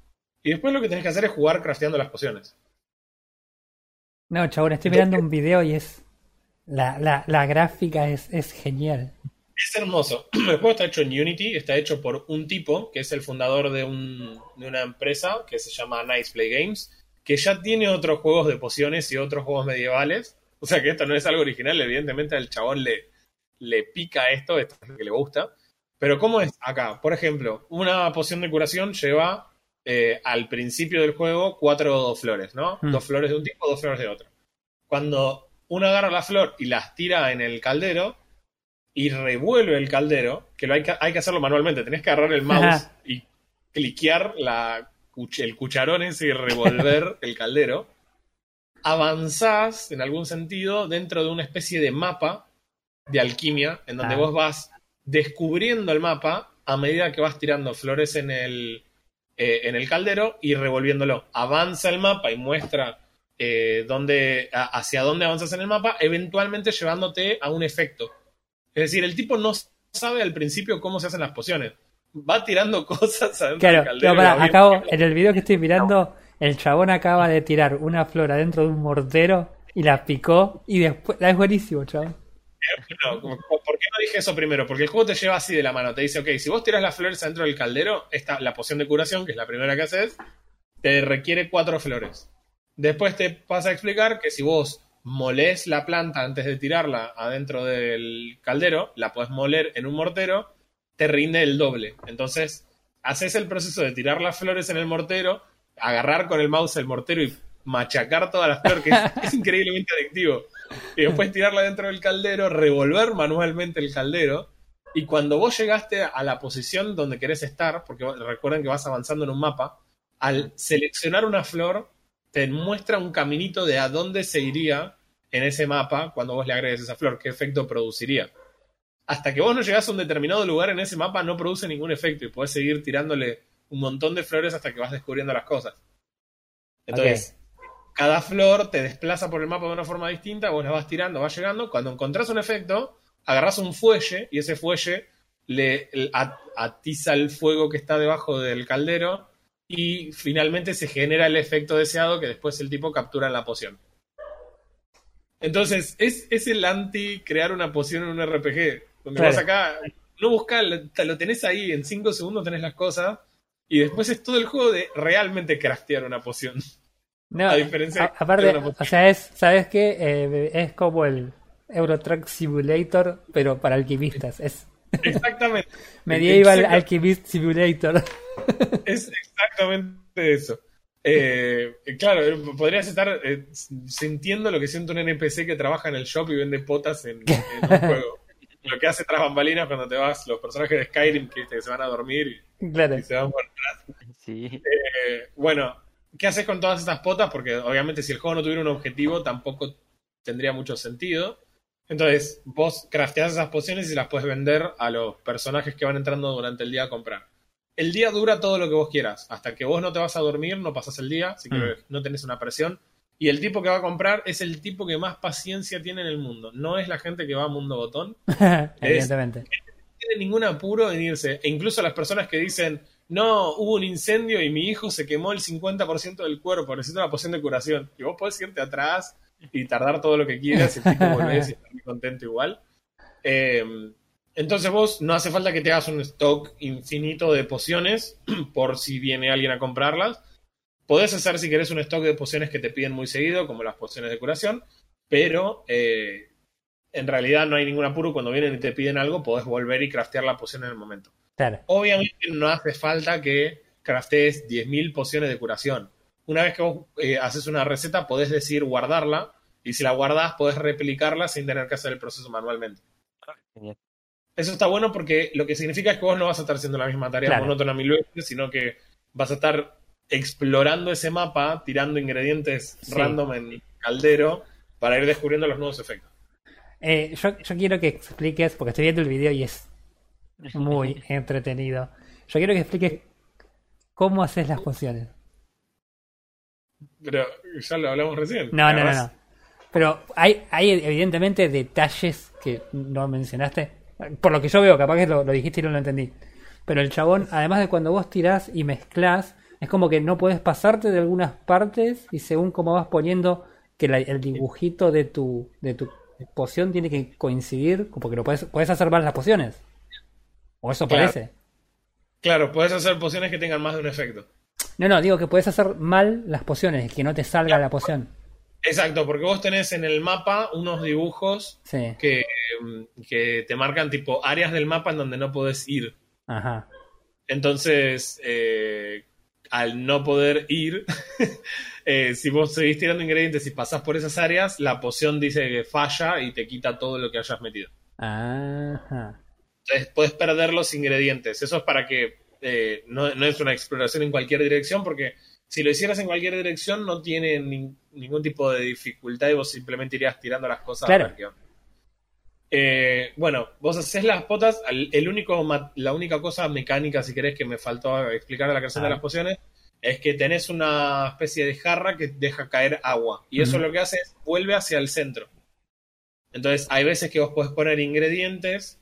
Y después lo que tenés que hacer es jugar crafteando las pociones. No, chabón, estoy mirando un video y es. La, la, la gráfica es, es genial. Es hermoso. <clears throat> El juego está hecho en Unity, está hecho por un tipo que es el fundador de, un- de una empresa que se llama Nice Play Games, que ya tiene otros juegos de pociones y otros juegos medievales. O sea que esto no es algo original, evidentemente al chabón le, le pica esto, esto es lo que le gusta. Pero ¿cómo es acá? Por ejemplo, una poción de curación lleva eh, al principio del juego cuatro flores, ¿no? Mm. Dos flores de un tipo, dos flores de otro. Cuando uno agarra la flor y las tira en el caldero y revuelve el caldero, que lo hay que, hay que hacerlo manualmente, tenés que agarrar el mouse Ajá. y cliquear la, el cucharón ese y revolver <laughs> el caldero, avanzás en algún sentido dentro de una especie de mapa de alquimia en donde Ah. vos vas descubriendo el mapa a medida que vas tirando flores en el, eh, en el caldero y revolviéndolo. Avanza el mapa y muestra eh, dónde, a- hacia dónde avanzas en el mapa, eventualmente llevándote a un efecto. Es decir, el tipo no sabe al principio cómo se hacen las pociones. Va tirando <laughs> cosas adentro Claro, del caldero. no, va acabo, en el video que estoy mirando, el chabón acaba de tirar una flor adentro de un mortero y la picó y después. Es buenísimo, chabón. No, como- ¿Por qué no dije eso primero? Porque el juego te lleva así de la mano. Te dice, ok, si vos tirás las flores adentro del caldero, esta, la poción de curación, que es la primera que haces, te requiere cuatro flores. Después te pasa a explicar que si vos molés la planta antes de tirarla adentro del caldero, la podés moler en un mortero, te rinde el doble. Entonces, haces el proceso de tirar las flores en el mortero, agarrar con el mouse el mortero y machacar todas las flores, que es, <laughs> es increíblemente adictivo. Y después tirarla dentro del caldero, revolver manualmente el caldero Y cuando vos llegaste a la posición donde querés estar, porque recuerden que vas avanzando en un mapa, al seleccionar una flor, te muestra un caminito de a dónde se iría en ese mapa cuando vos le agregues esa flor, qué efecto produciría. Hasta que vos no llegás a un determinado lugar en ese mapa, no produce ningún efecto y podés seguir tirándole un montón de flores hasta que vas descubriendo las cosas. Entonces, cada flor te desplaza por el mapa de una forma distinta, vos la vas tirando, vas llegando. Cuando encontrás un efecto, agarrás un fuelle y ese fuelle le atiza el fuego que está debajo del caldero y finalmente se genera el efecto deseado que después el tipo captura en la poción. Entonces, es, es el anti crear una poción en un RPG. Donde vas acá, no buscas, lo tenés ahí, en 5 segundos tenés las cosas, y después es todo el juego de realmente craftear una poción. No, a diferencia aparte, o sea, es, ¿sabes qué? Eh, es como el Eurotrack Simulator, pero para alquimistas. Es exactamente. <laughs> Medieval Alchemist Simulator. <laughs> es exactamente eso. Eh, claro, podrías estar eh, sintiendo lo que siente un NPC que trabaja en el shop y vende potas en, un <laughs> juego. lo que hace tras bambalinas cuando te vas, los personajes de Skyrim que, se van a dormir y, se van por atrás. Sí. bueno, ¿qué haces con todas estas potas? Porque obviamente si el juego no tuviera un objetivo tampoco tendría mucho sentido. Entonces, vos crafteas esas pociones y las puedes vender a los personajes que van entrando durante el día a comprar. El día dura todo lo que vos quieras. Hasta que vos no te vas a dormir, no pasas el día, así que mm. no tenés una presión. Y el tipo que va a comprar es el tipo que más paciencia tiene en el mundo. No es la gente que va a Mundo Botón. <laughs> Evidentemente. no tiene ningún apuro en irse. E incluso las personas que dicen, no, hubo un incendio y mi hijo se quemó el 50% del cuerpo, necesito una poción de curación. Y vos podés irte atrás y tardar todo lo que quieras y el tipo <laughs> volvés y estás muy contento igual. Em, entonces vos no hace falta que te hagas un stock infinito de pociones <clears throat> por si viene alguien a comprarlas. Podés hacer si querés un stock de pociones que te piden muy seguido, como las pociones de curación, pero eh, en realidad no hay ningún apuro. Cuando vienen y te piden algo, podés volver y craftear la poción en el momento. Obviamente no hace falta que craftees 10.000 pociones de curación. Una vez que vos eh, haces una receta, podés decir guardarla, y si la guardas, podés replicarla sin tener que hacer el proceso manualmente. Eso está bueno porque lo que significa es que vos no vas a estar haciendo la misma tarea monótona mil veces, sino que vas a estar explorando ese mapa, tirando ingredientes random en caldero para ir descubriendo los nuevos efectos. Eh, yo, yo, quiero que expliques, porque estoy viendo el video y es muy <laughs> entretenido. Yo quiero que expliques cómo haces las pociones. Pero ya lo hablamos recién. No, no, no, no. Pero hay, hay evidentemente detalles que no mencionaste. Por lo que yo veo, capaz que lo, dijiste y no lo entendí. Pero el chabón, además de cuando vos tirás y mezclas, es como que no puedes pasarte de algunas partes y según cómo vas poniendo que el dibujito de tu, de tu poción tiene que coincidir, porque lo puedes, puedes hacer mal las pociones. O eso parece. Claro, puedes hacer pociones que tengan más de un efecto. No, no, digo que puedes hacer mal las pociones, que no te salga la poción. Exacto, porque vos tenés en el mapa unos dibujos que, que, te marcan tipo áreas del mapa en donde no podés ir. Ajá. Entonces, eh, al no poder ir, <laughs> eh, si vos seguís tirando ingredientes y pasás por esas áreas, la poción dice que falla y te quita todo lo que hayas metido. Ajá. Entonces puedes perder los ingredientes. Eso es para que eh, no, es una exploración en cualquier dirección, porque si lo hicieras en cualquier dirección no tiene ningún tipo de dificultad y vos simplemente irías tirando las cosas claro. Eh, bueno, vos haces las potas, el único, la única cosa mecánica, si querés, que me faltó explicar a la creación de las pociones, es que tenés una especie de jarra que deja caer agua. Y eso lo que hace es vuelve hacia el centro. Entonces, hay veces que vos podés poner ingredientes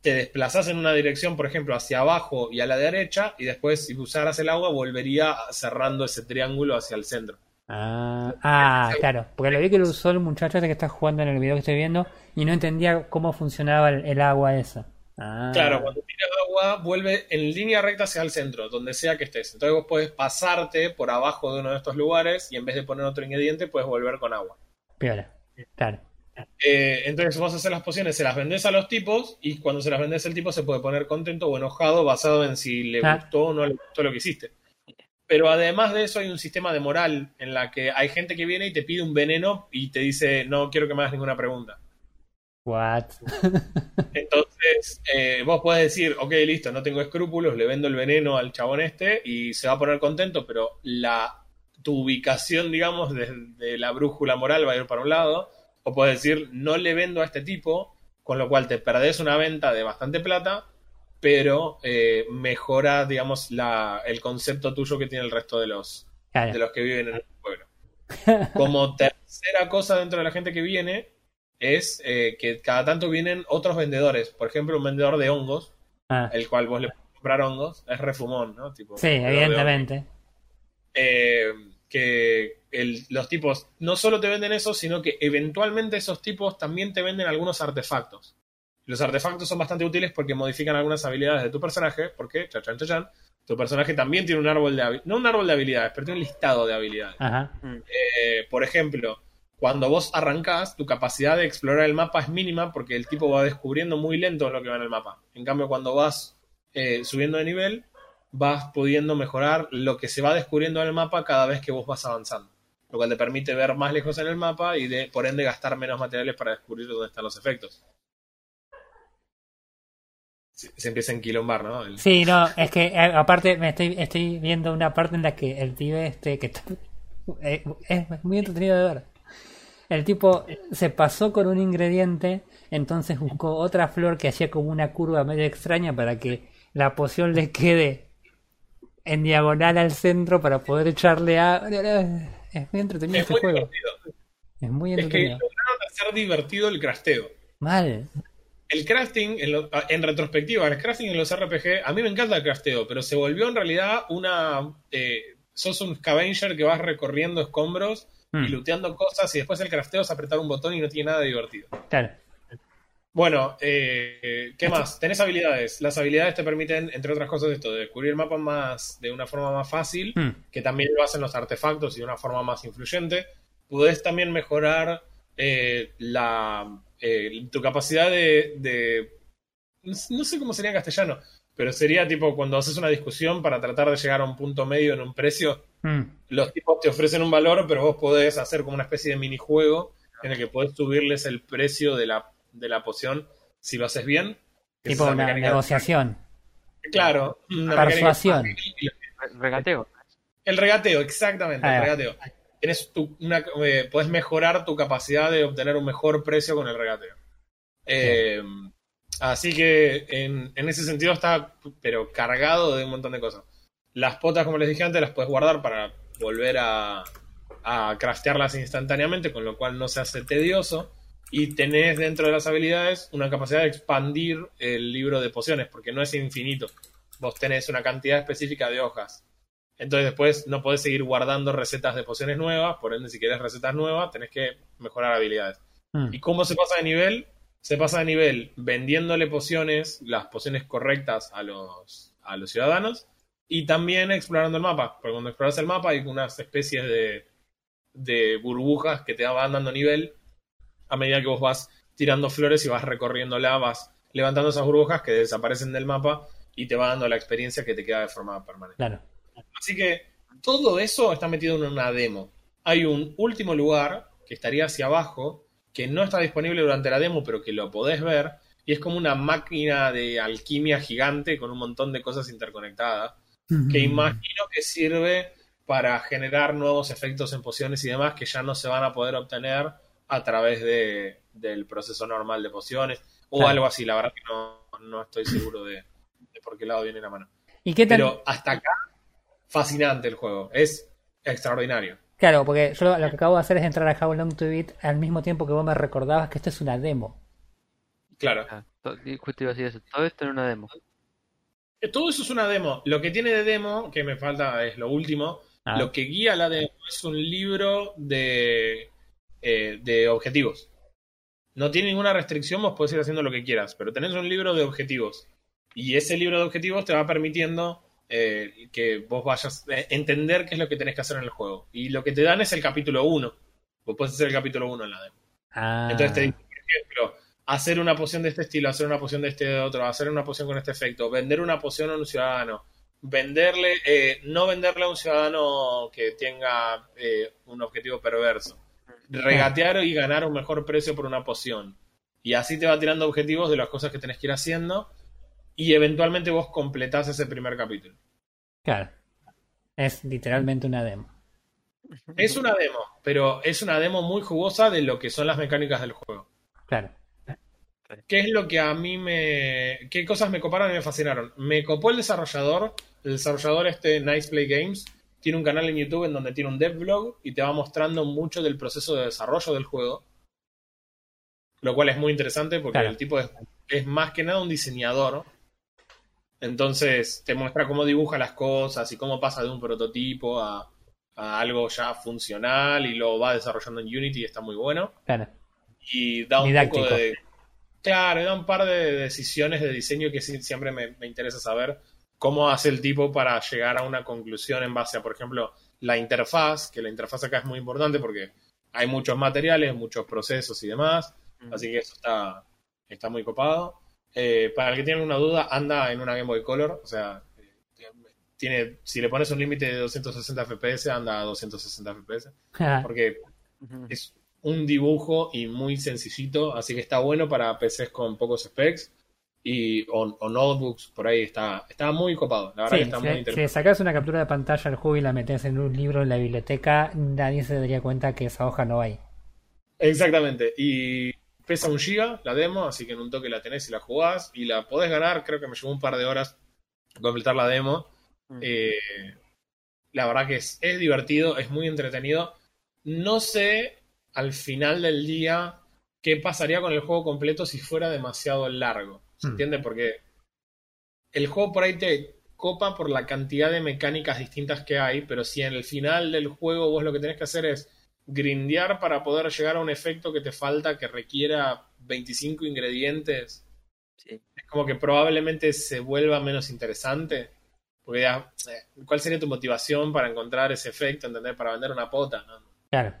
te desplazas en una dirección, por ejemplo, hacia abajo y a la derecha, y después, si usaras el agua, volvería cerrando ese triángulo hacia el centro. Ah, ah claro, porque lo vi que lo usó el muchacho que está jugando en el video que estoy viendo y no entendía cómo funcionaba el, agua esa. Ah. Claro, cuando tiras agua, vuelve en línea recta hacia el centro, donde sea que estés. Entonces vos puedes pasarte por abajo de uno de estos lugares y en vez de poner otro ingrediente, puedes volver con agua. Piola, claro. Eh, entonces vos haces las pociones, se las vendes a los tipos y cuando se las vendes el tipo se puede poner contento o enojado basado en si le ah. gustó o no le gustó lo que hiciste. Pero además de eso hay un sistema de moral en la que hay gente que viene y te pide un veneno y te dice no quiero que me hagas ninguna pregunta. What? <laughs> Entonces eh, vos podés decir, ok, listo, no tengo escrúpulos, le vendo el veneno al chabón este y se va a poner contento, pero la, tu ubicación, digamos, de, la brújula moral va a ir para un lado. O puedes decir, no le vendo a este tipo, con lo cual te perdés una venta de bastante plata, pero eh, mejora, digamos, la, el concepto tuyo que tiene el resto de los, Claro. de los que viven en el pueblo. Como tercera cosa dentro de la gente que viene es eh, que cada tanto vienen otros vendedores. Por ejemplo, un vendedor de hongos, Ah, el cual vos le puedes comprar hongos, es refumón, ¿no? Tipo, sí, evidentemente. Eh, que el- los tipos no solo te venden eso, sino que eventualmente esos tipos también te venden algunos artefactos. Los artefactos son bastante útiles porque modifican algunas habilidades de tu personaje, porque, chachan, chachan, tu personaje también tiene un árbol de habilidades, no un árbol de habilidades, pero tiene un listado de habilidades. Ajá. Eh, por ejemplo, cuando vos arrancás, tu capacidad de explorar el mapa es mínima porque el tipo va descubriendo muy lento lo que va en el mapa. En cambio, cuando vas eh, subiendo de nivel, vas pudiendo mejorar lo que se va descubriendo en el mapa cada vez que vos vas avanzando. Lo cual te permite ver más lejos en el mapa y de, por ende gastar menos materiales para descubrir dónde están los efectos. Se, empieza a enquilombar, ¿no? Sí, no, es que eh, aparte me estoy, viendo una parte en la que el pibe este que está- eh, es muy entretenido de ver. El tipo se pasó con un ingrediente, entonces buscó otra flor que hacía como una curva medio extraña para que la poción le quede en diagonal al centro para poder echarle a... Es muy entretenido Es este muy juego. divertido. Es muy Es que entretenido. lograron hacer divertido el crafteo. Mal. el crafting, en, lo- en retrospectiva, el crafting en los RPG, a mí me encanta el crafteo, pero se volvió en realidad una... eh, sos un scavenger que vas recorriendo escombros Mm, y looteando cosas y después el crafteo es apretar un botón y no tiene nada de divertido. claro. Bueno, eh, ¿qué más? Tenés habilidades. Las habilidades te permiten, entre otras cosas, esto, de descubrir el mapa más, de una forma más fácil, Mm, que también lo hacen los artefactos y de una forma más influyente. Podés también mejorar eh, la, eh, tu capacidad de, de- No sé cómo sería en castellano, pero sería tipo cuando haces una discusión para tratar de llegar a un punto medio en un precio, mm, los tipos te ofrecen un valor, pero vos podés hacer como una especie de minijuego en el que podés subirles el precio de la, de la poción si lo haces bien. Tipo una mecánica- negociación. Claro. una Persuasión. Regateo. el regateo, exactamente, el regateo. Tienes tu, una, eh, puedes mejorar tu capacidad de obtener un mejor precio con el regateo. Eh, así que en, en ese sentido está, pero cargado de un montón de cosas. Las potas, como les dije antes, las puedes guardar para volver a, a craftearlas instantáneamente, con lo cual no se hace tedioso. Y tenés dentro de las habilidades una capacidad de expandir el libro de pociones, porque no es infinito. Vos tenés una cantidad específica de hojas. Entonces después no podés seguir guardando recetas de pociones nuevas, por ende si querés recetas nuevas tenés que mejorar habilidades. Mm, ¿Y cómo se pasa de nivel? Se pasa de nivel vendiéndole pociones, las pociones correctas a los, a los ciudadanos y también explorando el mapa. Porque cuando exploras el mapa hay unas especies de, de burbujas que te van dando nivel a medida que vos vas tirando flores y vas recorriéndola, vas levantando esas burbujas que desaparecen del mapa y te va dando la experiencia que te queda de forma permanente. claro. Así que todo eso está metido en una demo. Hay un último lugar que estaría hacia abajo, que no está disponible durante la demo, pero que lo podés ver, y es como una máquina de alquimia gigante con un montón de cosas interconectadas, que imagino que sirve para generar nuevos efectos en pociones y demás que ya no se van a poder obtener a través de, del proceso normal de pociones o Claro. algo así. La verdad que no, no estoy seguro de, de por qué lado viene la mano. ¿Y qué tal? Pero hasta acá, fascinante el juego. Es extraordinario. Claro, porque yo lo que acabo de hacer es entrar a How Long to Beat al mismo tiempo que vos me recordabas que esto es una demo. Claro. Ah, justo iba a decir eso. Todo esto en una demo. Todo eso es una demo. Lo que tiene de demo, que me falta es lo último, Ah. lo que guía la demo es un libro de, eh, de objetivos. No tiene ninguna restricción, vos podés ir haciendo lo que quieras, pero tenés un libro de objetivos. Y ese libro de objetivos te va permitiendo eh, que vos vayas a entender qué es lo que tenés que hacer en el juego. Y lo que te dan es el capítulo 1. Vos podés hacer el capítulo 1 en la demo. Ah, Entonces te dice, por ejemplo, hacer una poción de este estilo, hacer una poción de este otro, hacer una poción con este efecto, vender una poción a un ciudadano, venderle, eh, no venderle a un ciudadano que tenga eh, un objetivo perverso, regatear y ganar un mejor precio por una poción, Y así te va tirando objetivos de las cosas que tenés que ir haciendo. Y eventualmente vos completás ese primer capítulo. Claro. Es literalmente una demo. Es una demo, pero es una demo muy jugosa de lo que son las mecánicas del juego. Claro. ¿Qué es lo que a mí me... ¿Qué cosas me coparon y me fascinaron? Me copó el desarrollador. El desarrollador este, Nice Play Games, tiene un canal en YouTube en donde tiene un devlog y te va mostrando mucho del proceso de desarrollo del juego. Lo cual es muy interesante porque Claro. el tipo es, es más que nada un diseñador. Entonces te muestra cómo dibuja las cosas y cómo pasa de un prototipo a, a algo ya funcional y lo va desarrollando en Unity y está muy bueno Claro. y da un Didáctico. poco de. Claro, da un par de decisiones de diseño que siempre me, me interesa saber cómo hace el tipo para llegar a una conclusión en base a, por ejemplo, la interfaz, que la interfaz acá es muy importante porque hay muchos materiales, muchos procesos y demás, Mm. así que eso está, está muy copado. Eh, para el que tiene una duda, anda en una Game Boy Color, o sea, tiene, si le pones un límite de 260 FPS, anda a 260 FPS, porque es un dibujo y muy sencillito, así que está bueno para PCs con pocos specs y o, o notebooks, por ahí está, está muy copado, la verdad Sí, que está si, muy si interesante. sacas una captura de pantalla del juego y la metes en un libro en la biblioteca, nadie se daría cuenta que esa hoja no hay. Exactamente, y pesa un giga la demo, así que en un toque la tenés y la jugás y la podés ganar, creo que me llevó un par de horas completar la demo. Mm. Eh, la verdad que es, es divertido, es muy entretenido. No sé al final del día qué pasaría con el juego completo si fuera demasiado largo. ¿Se Hmm. entiende? Porque el juego por ahí te copa por la cantidad de mecánicas distintas que hay, pero si en el final del juego vos lo que tenés que hacer es grindear para poder llegar a un efecto que te falta que requiera 25 ingredientes, Sí. es como que probablemente se vuelva menos interesante. Porque ya, eh, ¿cuál sería tu motivación para encontrar ese efecto, entender? Para vender una pota, ¿no? Claro.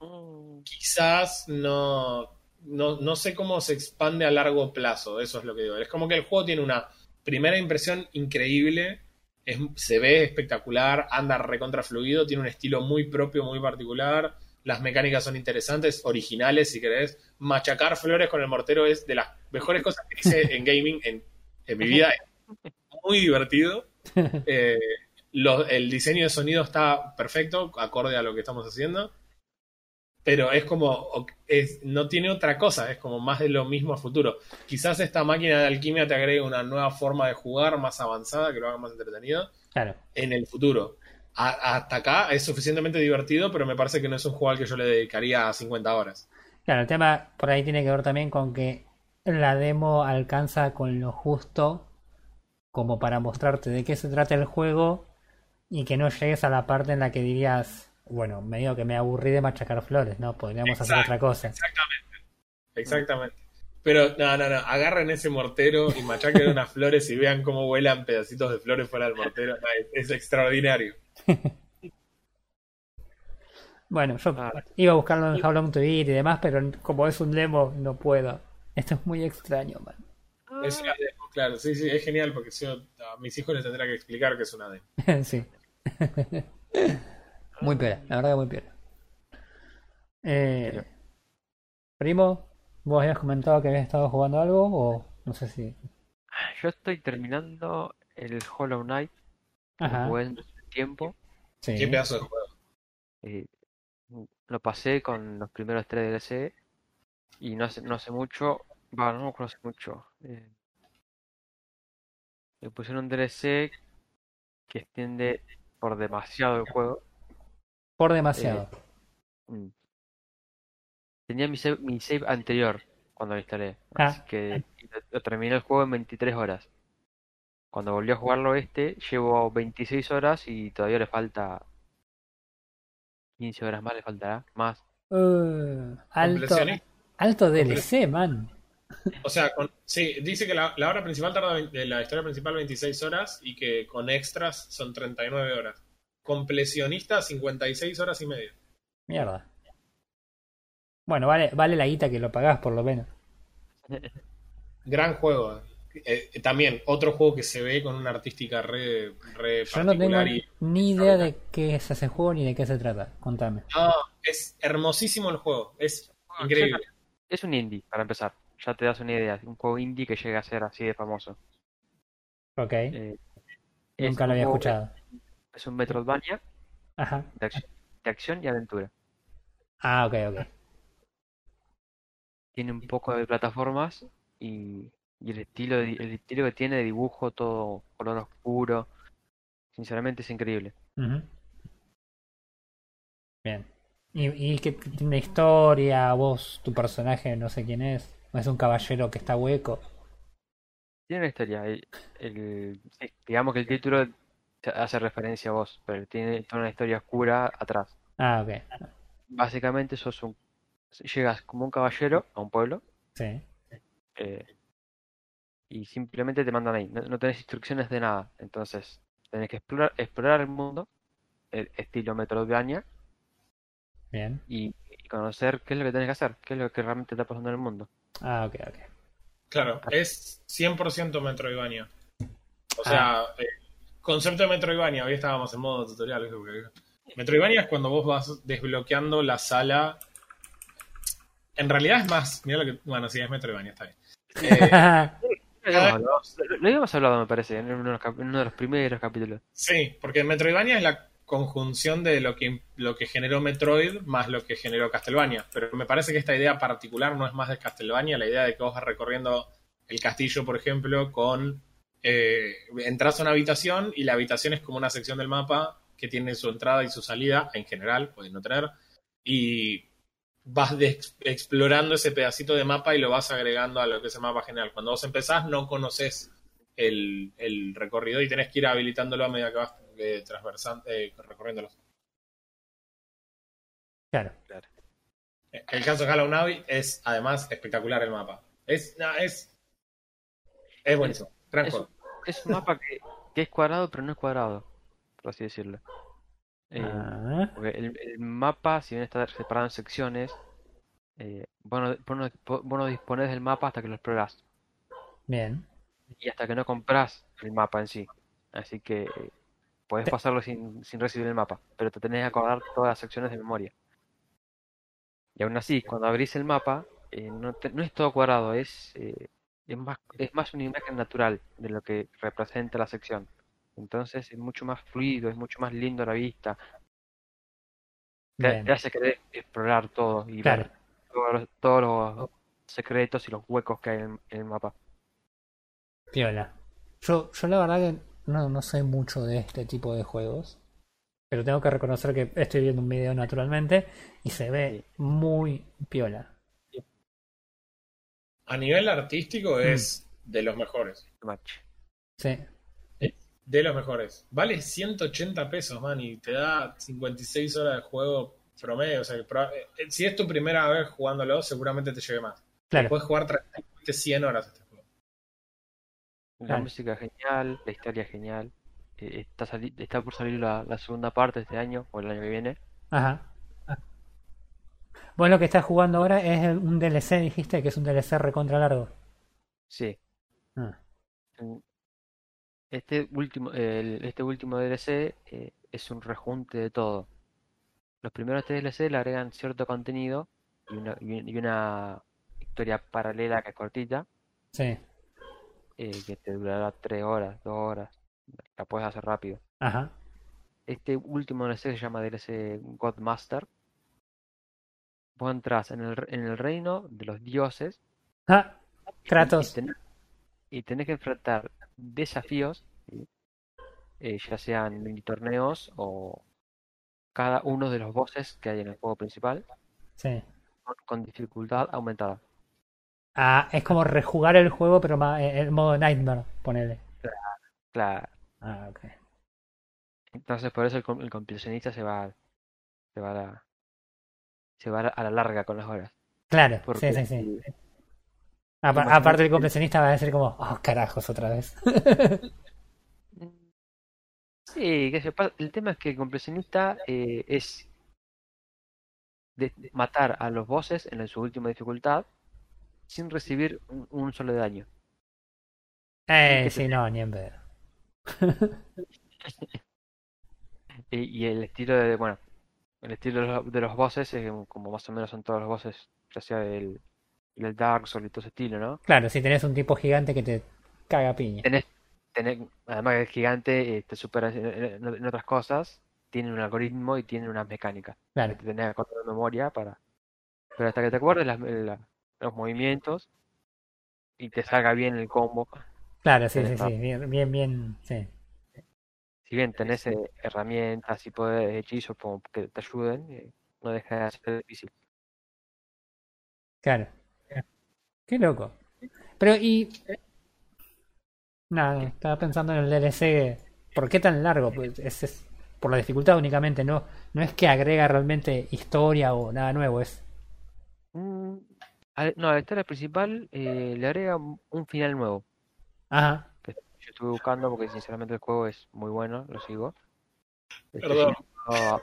Mm. Quizás no, no, no sé cómo se expande a largo plazo, eso es lo que digo. Es como que el juego tiene una primera impresión increíble, es- se ve espectacular, anda recontra fluido, tiene un estilo muy propio, muy particular, las mecánicas son interesantes, originales si querés. Machacar flores con el mortero es de las mejores cosas que hice en gaming en, en mi vida. Es muy divertido. <laughs> Eh, lo- el diseño de sonido está perfecto, acorde a lo que estamos haciendo. Pero es como, es, no tiene otra cosa, es como más de lo mismo a futuro. Quizás esta máquina de alquimia te agregue una nueva forma de jugar más avanzada, que lo haga más entretenido Claro. en el futuro. A- hasta acá es suficientemente divertido, pero me parece que no es un juego al que yo le dedicaría 50 horas. Claro, el tema por ahí tiene que ver también con que la demo alcanza con lo justo como para mostrarte de qué se trata el juego y que no llegues a la parte en la que dirías, bueno, medio que me aburrí de machacar flores, ¿no? Podríamos hacer otra cosa. Exactamente. Exactamente. Pero no, no, no. Agarren ese mortero y machaquen unas <laughs> flores y vean cómo vuelan pedacitos de flores fuera del mortero. No, es, es extraordinario. <laughs> Bueno, yo Ah. iba a buscarlo en How to Beat y demás, pero como es un demo, no puedo. Esto es muy extraño, man. Es una demo, claro. Sí, sí, es genial porque si no, a mis hijos les tendrá que explicar que es una demo. <laughs> sí. Muy piola, la verdad que muy piola. Eh, primo, ¿vos habías comentado que habías estado jugando algo? O no sé si. Yo estoy terminando el Hollow Knight, Ajá. jugué en tiempo. Sí. Qué pedazo de juego. eh, lo pasé con los primeros tres DLC y no hace, no hace mucho, va, no me acuerdo hace mucho. eh, le pusieron un DLC que extiende por demasiado el juego. Por demasiado. Mm. Tenía mi save, mi save anterior cuando lo instalé, Ah. así que lo, terminé el juego en 23 horas. Cuando volví a jugarlo este, llevo 26 horas y todavía le falta 15 horas más, le faltará más. Uh, alto, alto DLC, man. O sea, con- sí, dice que la, la hora principal tarda, de la historia principal 26 horas y que con extras son 39 horas. Completionista 56 horas y media. Mierda. Bueno, vale, vale la guita que lo pagás por lo menos. <laughs> Gran juego. Eh, eh, también otro juego que se ve con una artística re, re Yo no tengo y ni idea de qué es ese juego ni de qué se trata. Contame. No, es hermosísimo el juego. Es increíble. Es un indie, para empezar. ya te das una idea. Un juego indie que llega a ser así de famoso. Ok. Eh, Nunca lo había escuchado. Es un Metroidvania Ajá. de, ac- de acción y aventura. Ah, ok, ok. Tiene un poco de plataformas y, y el estilo de- el estilo que tiene de dibujo, todo color oscuro. Sinceramente es increíble. Bien. ¿Y, y qué tiene una historia? ¿Vos, tu personaje, no sé quién es? ¿O es un caballero que está hueco? Tiene una historia. El, digamos que el título hace referencia a vos, pero tiene toda una historia oscura atrás. Ah, ok. Básicamente sos un, llegas como un caballero a un pueblo Sí. eh, y simplemente te mandan ahí. No, no tenés instrucciones de nada. Entonces tenés que explorar, explorar el mundo, el estilo Metroidvania, Bien. y, y conocer qué es lo que tenés que hacer, qué es lo que realmente está pasando en el mundo. Ah, ok, ok. Claro, es 100% Metroidvania. O sea, eh, concepto de Metroidvania, hoy estábamos en modo tutorial. Metroidvania es cuando vos vas desbloqueando la sala. En realidad es más. Mira lo que. Bueno, sí, es Metroidvania, está bien. Eh, <laughs> Lo habíamos hablado, lo- lo habíamos hablado, me parece, en uno de los primeros capítulos. sí, porque Metroidvania es la conjunción de lo que, lo que generó Metroid más lo que generó Castlevania. Pero me parece que esta idea particular no es más de Castlevania, la idea de que vos vas recorriendo el castillo, por ejemplo, con... eh, entras a una habitación y la habitación es como una sección del mapa que tiene su entrada y su salida, en general, puede no tener, y vas de- explorando ese pedacito de mapa y lo vas agregando a lo que es el mapa general. Cuando vos empezás no conoces el, el recorrido y tenés que ir habilitándolo a medida que vas eh, eh, recorriéndolo. Claro. El caso de Hollow Knight es además espectacular el mapa. Es, no, es, es buenísimo. Es, un mapa que, que es cuadrado, pero no es cuadrado, por así decirlo. Eh, Ah, porque el, el mapa, si bien está separado en secciones, eh, vos, no, vos no- vos no disponés del mapa hasta que lo explorás. bien. y hasta que no compras el mapa en sí. Así que eh, podés Te- pasarlo sin, sin recibir el mapa, pero te tenés que acordar todas las secciones de memoria. Y aún así, cuando abrís el mapa, eh, no, te- no es todo cuadrado, es, eh, es más, es más una imagen natural de lo que representa la sección. Entonces es mucho más fluido, es mucho más lindo a la vista. Te, te hace querer explorar todo y Claro. ver todos los, todos los secretos y los huecos que hay en- en el mapa. Piola. Yo, yo la verdad que no, no sé mucho de este tipo de juegos. Pero tengo que reconocer que estoy viendo un video naturalmente y se ve muy piola. A nivel artístico Mm. es de los mejores. Match. Sí. De los mejores. Vale 180 pesos, man, y te da 56 horas de juego promedio. O sea, que eh, si es tu primera vez jugándolo, seguramente te lleve más. Claro. Puedes jugar tranquilamente 100 horas este juego. La Claro. música es genial, la historia es genial. eh, está, sali- está por salir la, la segunda parte este año o el año que viene. Ajá. Vos lo que estás jugando ahora es un DLC, dijiste que es un DLC recontra largo. Sí. Ah, Este último, el- este último DLC eh, es un rejunte de todo. Los primeros DLC le agregan cierto contenido una, y una historia paralela que es cortita, sí. eh, que te durará tres horas, dos horas. La puedes hacer rápido. Ajá. Este último DLC se llama DLC Godmaster. Vos entras en el, en el reino de los dioses Ah, y, Kratos. tenés, y tenés que enfrentar desafíos. Eh, ya sean mini torneos o cada uno de los bosses que hay en el juego principal Sí. con, con dificultad aumentada. Ah, es como rejugar el juego, pero más en el modo Nightmare, ponele. Claro. Ah, ok. Entonces por eso el, el compilacionista se va, se va a la, se va a la, larga con las horas. Claro, Porque sí, sí, sí. aparte el completionista va a decir como, oh, carajos, otra vez. <laughs> Sí, que el tema es que el compresionista eh, es de matar a los bosses en su última dificultad sin recibir un, un solo daño. eh, sí, no, ni en pedo. <laughs> Y, y el estilo de, bueno, el estilo de los, de los bosses es como más o menos son todos los bosses, ya sea del el Dark Souls y todo ese estilo, ¿no? Claro, si tenés un tipo gigante que te caga piña. Tenés, tenés, además que el gigante eh, te supera en, en- en otras cosas, tiene un algoritmo y tiene unas mecánicas. Claro. que te tenés que acordar de memoria para. Pero hasta que te acuerdes las- la- los movimientos y te salga bien el combo. Claro, sí, sí, sí. Bien, bien, bien, sí. Si bien tenés eh, herramientas y poderes, hechizos como que te ayuden, eh, no deja de ser difícil. Claro. Qué loco. Pero y... Nada, estaba pensando en el DLC. ¿Por qué tan largo? Pues es, es por la dificultad únicamente, no, no es que agrega realmente historia o nada nuevo, es... Mm, no, a la historia principal eh, le agrega un final nuevo. Ajá. Estuve buscando porque sinceramente el juego es muy bueno, lo sigo. Este, Perdón. no,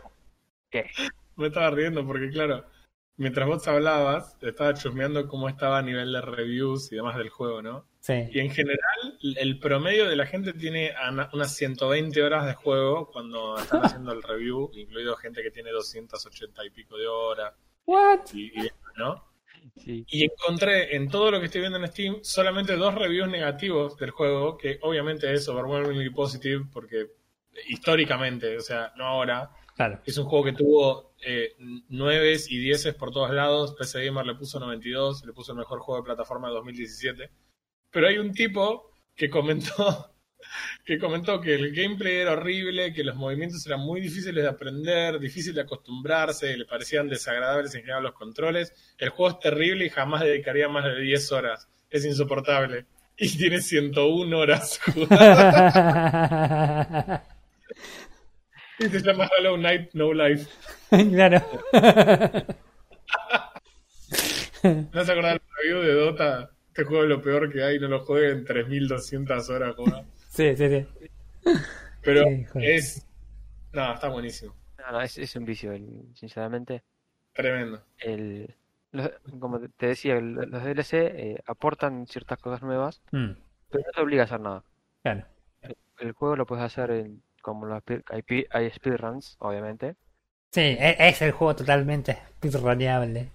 ¿Qué? Me estaba riendo porque, claro, mientras vos hablabas, estaba chusmeando cómo estaba a nivel de reviews y demás del juego, ¿no? Y Sí. en general, el promedio de la gente tiene unas 120 horas de juego cuando están <laughs> haciendo el review, incluido gente que tiene 280 y pico de horas, What? y, y- ¿no? Sí. Y encontré en todo lo que estoy viendo en Steam solamente dos reviews negativos del juego, que obviamente es overwhelmingly positive, porque históricamente, o sea, no ahora, Claro. es un juego que tuvo eh, 9 y 10 por todos lados. PC Gamer le puso 92, le puso el mejor juego de plataforma de 2017. Pero hay un tipo que comentó que comentó que el gameplay era horrible, que los movimientos eran muy difíciles de aprender, difícil de acostumbrarse, le parecían desagradables en general los controles. El juego es terrible y jamás dedicaría más de 10 horas. Es insoportable. Y tiene 101 horas jugadas. y se llama Hollow Knight No Life. <laughs> claro. ¿No se acordás del review de Dota? Este juego es lo peor que hay, no lo jueguen 3200 horas jugadas. Sí, sí, sí. Pero es. No, está buenísimo. No, no, es, es un vicio, el- sinceramente. Tremendo. El, los- como te decía, el- los DLC eh, aportan ciertas cosas nuevas, Mm, pero no te obliga a hacer nada. claro. El juego lo puedes hacer en, como los speed- hay, speedruns, obviamente, Sí, e- es el juego totalmente speedruneable.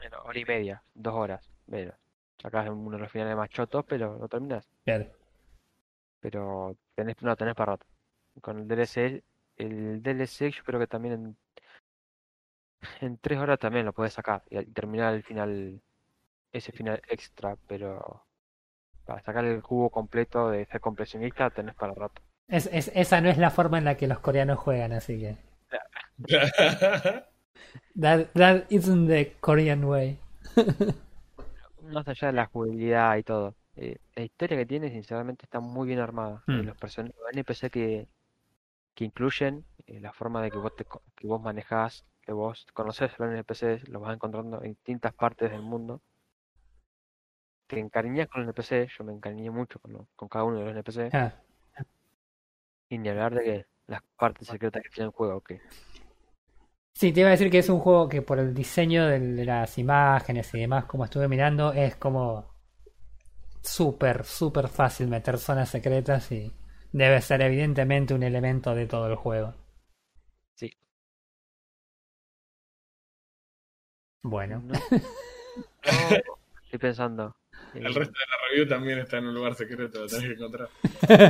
en hora y media, dos horas. Pero sacas uno de los finales más chotos, pero lo terminas. Claro. Pero tenés, no, tenés para rato. Con el DLC, el DLC yo creo que también en, en tres horas también lo puedes sacar y, terminar el final, ese final extra, pero para sacar el jugo completo de ser compresionista tenés para rato. Es, es, esa no es la forma en la que los coreanos juegan, así que. <laughs> That, that isn't the Korean way. Más allá de la jugabilidad y todo, eh, la historia que tiene sinceramente está muy bien armada. Eh, Mm. los personajes, los NPC que, que incluyen, eh, la forma de que vos te, que vos manejás, que vos conoces los NPCs, los vas encontrando en distintas partes del mundo. Te encariñas con los NPC, yo me encariñé mucho con, lo- con cada uno de los NPC, Ah, y ni hablar de que las partes secretas que tiene el juego, que Sí, te iba a decir que es un juego que por el diseño de, las imágenes y demás, como estuve mirando, es como súper, súper fácil meter zonas secretas y debe ser evidentemente un elemento de todo el juego. Sí. Bueno, no, <laughs> no, estoy pensando. El resto de la review también está en un lugar secreto, lo tenés que encontrar.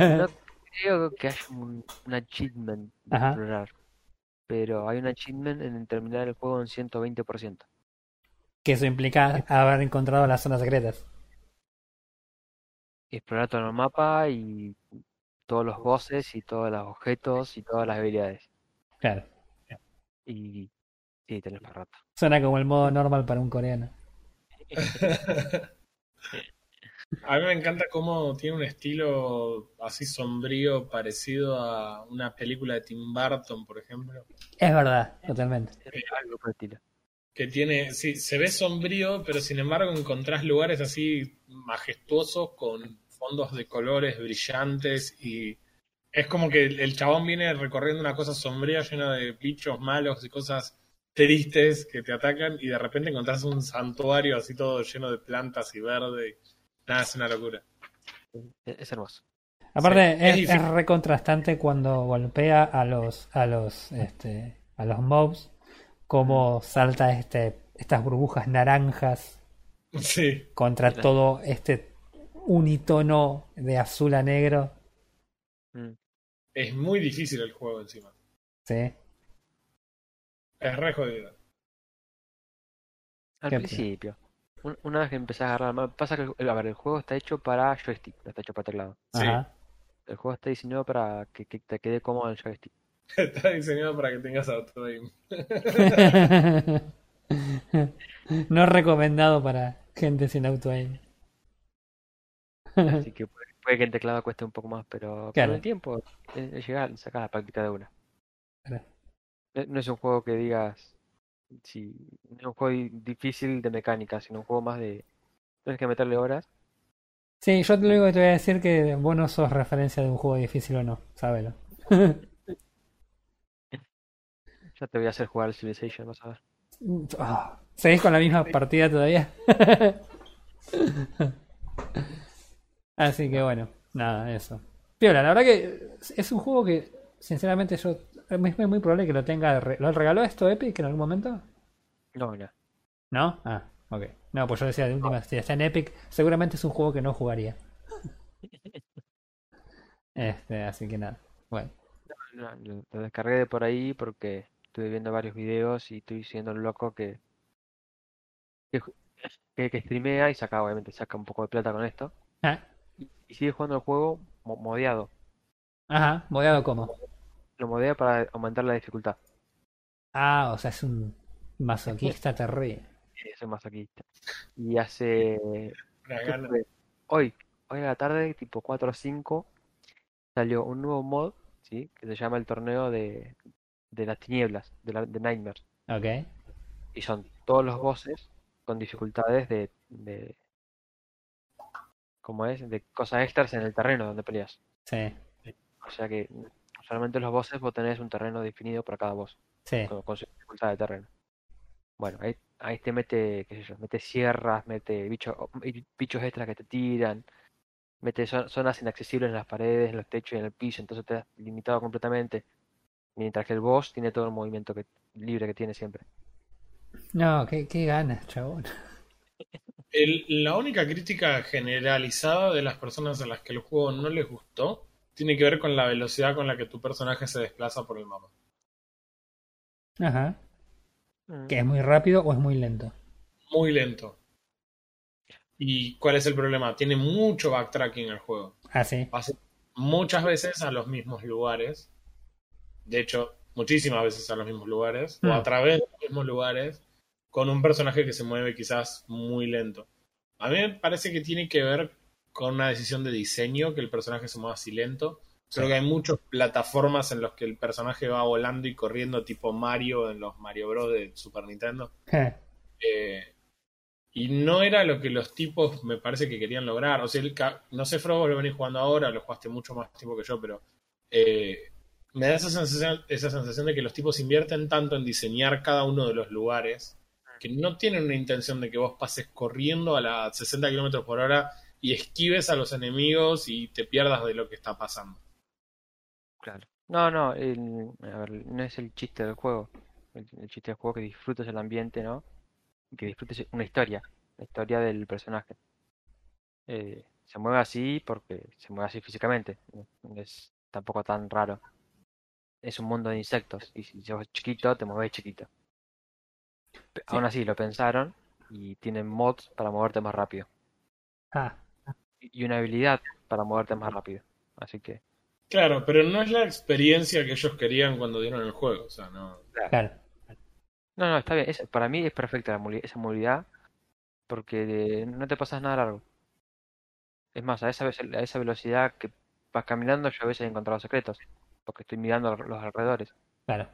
No creo que haya un, un achievement de Ajá. explorar, pero hay un achievement en terminar el juego en 120%. que eso implica haber encontrado las zonas secretas. Explorar todo el mapa y todos los bosses y todos los objetos y todas las habilidades. Claro. Y sí, tenés para rato. Suena como el modo normal para un coreano. <laughs> A mí me encanta cómo tiene un estilo así sombrío parecido a una película de Tim Burton, por ejemplo. Es verdad, totalmente. Algo por el estilo. Que tiene, sí, se ve sombrío, pero sin embargo encontrás lugares así majestuosos con fondos de colores brillantes y es como que el, el chabón viene recorriendo una cosa sombría llena de bichos malos y cosas tristes que te atacan y de repente encontrás un santuario así todo lleno de plantas y verde. y- nada, es una locura. Es, hermoso. Aparte, Sí, es es, es difícil. re contrastante cuando golpea a los, a los, este, a los mobs, como salta este, estas burbujas naranjas Sí. contra Mira. todo este unitono de azul a negro. Mm. Es muy difícil el juego encima. Sí. Es re jodido. Al principio. Un- Una vez que empezás a agarrar... Pasa que, el- a ver, el juego está hecho para joystick, no está hecho para teclado. Sí. Ajá. El juego está diseñado para que, que te quede cómodo el joystick. <laughs> Está diseñado para que tengas autoaim. <laughs> no recomendado para gente sin auto aim. Así que puede, puede que el teclado cueste un poco más, pero Claro. con el tiempo es, es llegar, sacar la práctica de una. Claro. No, no es un juego que digas, si, no es un juego di- difícil de mecánica, sino un juego más de... Tienes que meterle horas. Sí, yo te lo único que te voy a decir que vos no sos referencia de un juego difícil o no, sábelo. <laughs> Ya te voy a hacer jugar al Civilization, vas a ver. Ah, ¿Seguís con la misma partida todavía? <laughs> Así que bueno, nada, eso. Piola, la verdad que es un juego que, sinceramente, yo. Es muy- muy probable que lo tenga. ¿Lo regaló esto Epic en algún momento? No, no. ¿No? Ah, ok. No, pues yo decía de última, si está en Epic, seguramente es un juego que no jugaría. <laughs> Este, así que nada. Bueno. No, lo descargué de por ahí porque estuve viendo varios videos y estoy siendo el loco que, que, ju- que, que streamea y saca, obviamente, saca un poco de plata con esto. Y, y sigue jugando el juego mo- modeado. ajá, modeado como. Lo modea para aumentar la dificultad. Ah, o sea, es un masoquista <laughs> terrible. Es masoquista. Y hace hoy, hoy a la tarde, tipo 4 o 5, salió un nuevo mod, ¿sí? Que se llama el torneo de, de las tinieblas, de, la, de Nightmares. Ok. Y son todos los bosses con dificultades de, de ¿cómo es? De cosas extras en el terreno donde peleas. Sí, O sea que solamente los bosses vos tenés un terreno definido para cada boss, sí. con, con su dificultad de terreno. Bueno, ahí, ahí te mete, qué sé yo, mete sierras, mete bichos, bichos extras que te tiran, mete zo- zonas inaccesibles en las paredes, en los techos y en el piso, entonces te has limitado completamente. Mientras que el boss tiene todo el movimiento que, libre que tiene siempre. No, qué, qué ganas, chabón. El- la única crítica generalizada de las personas a las que el juego no les gustó tiene que ver con la velocidad con la que tu personaje se desplaza por el mapa. Ajá. Mm. ¿Que es muy rápido o es muy lento? Muy lento. ¿Y cuál es el problema? Tiene mucho backtracking el juego. Ah, sí. Vas muchas veces a los mismos lugares. De hecho, muchísimas veces a los mismos lugares. O Hmm. a través de los mismos lugares. Con un personaje que se mueve quizás muy lento. A mí me parece que tiene que ver con una decisión de diseño que el personaje se mueva así lento. Creo que hay muchas plataformas en las que el personaje va volando y corriendo tipo Mario en los Mario Bros. de Super Nintendo. Eh, y no era lo que los tipos me parece que querían lograr. O sea, el no sé, Frobo, lo venís jugando ahora, lo jugaste mucho más tiempo que yo, pero eh, me da esa sensación, esa sensación de que los tipos invierten tanto en diseñar cada uno de los lugares que no tienen una intención de que vos pases corriendo a las 60 kilómetros por hora y esquives a los enemigos y te pierdas de lo que está pasando. Claro. No, no, el- a ver, no es el chiste del juego. El, chiste del juego es que disfrutes el ambiente, ¿no? Que disfrutes una historia, la historia del personaje. Eh, se mueve así porque se mueve así físicamente. No es tampoco tan raro. Es un mundo de insectos y si sos chiquito, te mueves chiquito. Pe- Aún así, lo pensaron y tienen mods para moverte más rápido. Ah, Y una habilidad para moverte más rápido. Así que, Claro, pero no es la experiencia que ellos querían cuando dieron el juego. O sea, no. claro. No, no, está bien. Es, para mí es perfecta la esa movilidad porque no te pasas nada largo. Es más, a esa, a esa velocidad que vas caminando yo a veces he encontrado secretos porque estoy mirando los alrededores. Claro.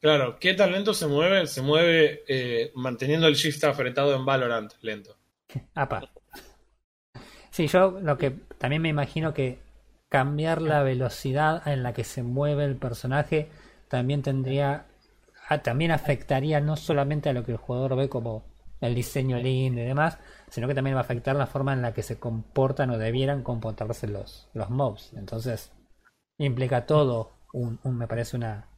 Claro, ¿qué tan lento se mueve? Se mueve eh, manteniendo el shift apretado en Valorant lento. <laughs> Apa. Sí, yo lo que también me imagino que cambiar la velocidad en la que se mueve el personaje también tendría, también afectaría no solamente a lo que el jugador ve como el diseño lindo y demás, sino que también va a afectar la forma en la que se comportan o debieran comportarse los, los mobs. Entonces, implica todo un, un- me parece una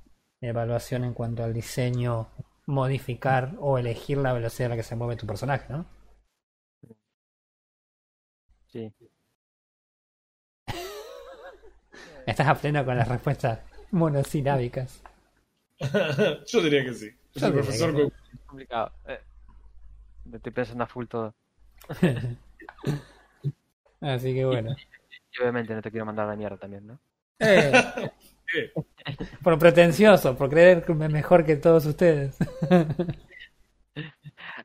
evaluación en cuanto al diseño, modificar o elegir la velocidad a la que se mueve tu personaje, ¿no? Sí. <laughs> Estás a pleno con las respuestas monosilábicas. <laughs> Yo diría que sí. Yo profesor que Es complicado. Eh, estoy pensando a full todo. <laughs> Así que bueno. Y obviamente no te quiero mandar a la mierda también, ¿no? Eh, ¿Qué? por pretencioso, por creerme mejor que todos ustedes. <laughs>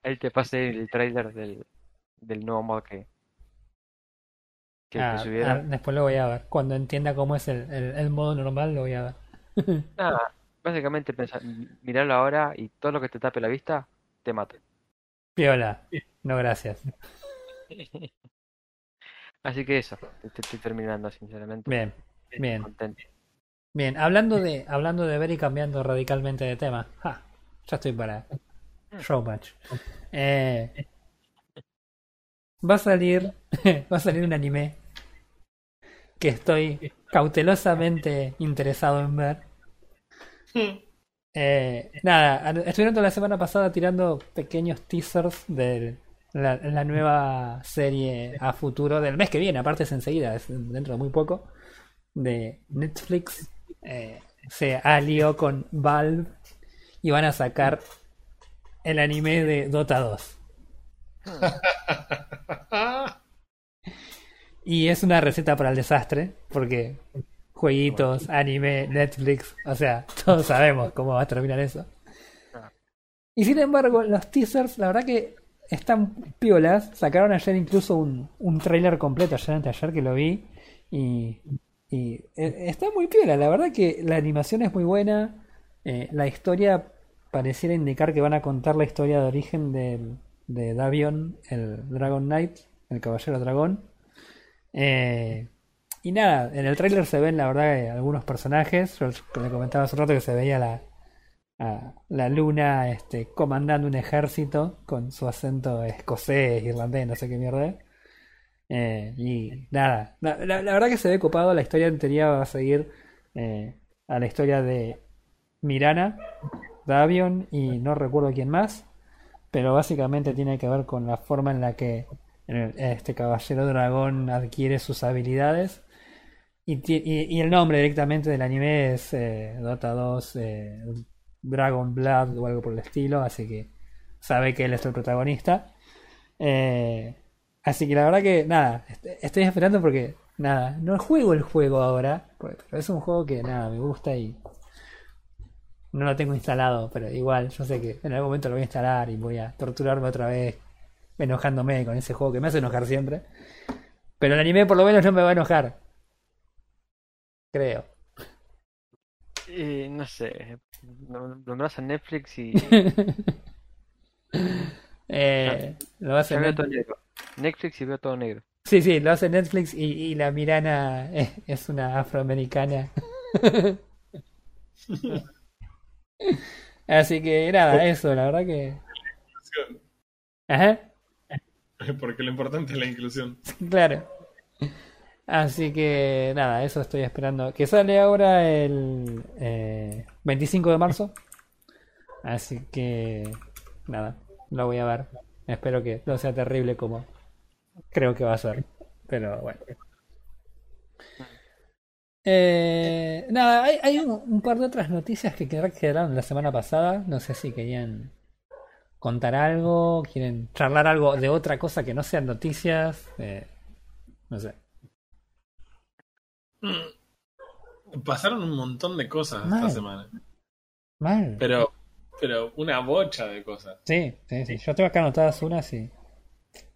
Ahí te pasé el trailer del, del nuevo mod que, que, que Ah, subieron. ah, después lo voy a ver. Cuando entienda cómo es el, el- el modo normal, lo voy a ver. <laughs> Nada, básicamente pensa, mirarlo ahora y todo lo que te tape la vista te mata. Piola. No, gracias. <laughs> Así que eso, te estoy terminando sinceramente. Bien, bien. Bien, hablando de, hablando de ver y cambiando radicalmente de tema. Ja, ya estoy para Showmatch. Eh, va a salir. <laughs> Va a salir un anime que estoy cautelosamente interesado en ver. Eh, nada, estuvieron toda la semana pasada tirando pequeños teasers de la, la nueva serie a futuro del mes que viene, aparte es enseguida, es dentro de muy poco, de Netflix. Eh, se alió con Valve y van a sacar el anime de Dota 2. <laughs> Y es una receta para el desastre, porque jueguitos, anime, Netflix, o sea, <laughs> todos sabemos cómo va a terminar eso. Y sin embargo, los teasers, la verdad que están piolas. Sacaron ayer incluso un, un trailer completo, ayer anteayer que lo vi. Y, y eh, está muy piola, la verdad que la animación es muy buena. eh, la historia pareciera indicar que van a contar la historia de origen del, de Davion, el Dragon Knight, el Caballero Dragón. Eh, y nada, en el tráiler se ven la verdad que algunos personajes. Yo le comentaba hace un rato que se veía la, la luna este, comandando un ejército con su acento escocés, irlandés, no sé qué mierda. Eh, y nada, la, verdad que se ve copado. La historia anterior va a seguir eh, a la historia de Mirana, Davion y no recuerdo quién más. Pero básicamente tiene que ver con la forma en la que este caballero dragón adquiere sus habilidades. Y- y el nombre directamente del anime es eh, Dota 2 eh, Dragon Blood o algo por el estilo, así que sabe que él es el protagonista. Eh, así que la verdad que nada, est- estoy esperando porque nada, no juego el juego ahora, pero es un juego que nada, me gusta y no lo tengo instalado, pero igual yo sé que en algún momento lo voy a instalar y voy a torturarme otra vez enojándome con ese juego que me hace enojar siempre. Pero el anime por lo menos no me va a enojar. Creo. Y no sé, nom- nombras a Netflix y <laughs> Eh, lo hace ya veo Net- todo negro. Netflix y veo todo negro. Sí, sí, lo hace Netflix y, y la Mirana es, es una afroamericana. <laughs> Así que nada, eso, la verdad que. Ajá, <laughs> Porque lo importante es la inclusión. <laughs> claro. Así que nada, eso estoy esperando. Que sale ahora el eh, 25 de marzo. Así que nada, lo voy a ver. Espero que no sea terrible como creo que va a ser. Pero bueno. Eh, nada, hay, hay un, un par de otras noticias que quedar- quedaron la semana pasada. No sé si querían contar algo, quieren charlar algo de otra cosa que no sean noticias. eh, no sé. Pasaron un montón de cosas Mal. esta semana. Mal. Pero, pero una bocha de cosas. Sí, sí, sí. Yo tengo acá anotadas unas y.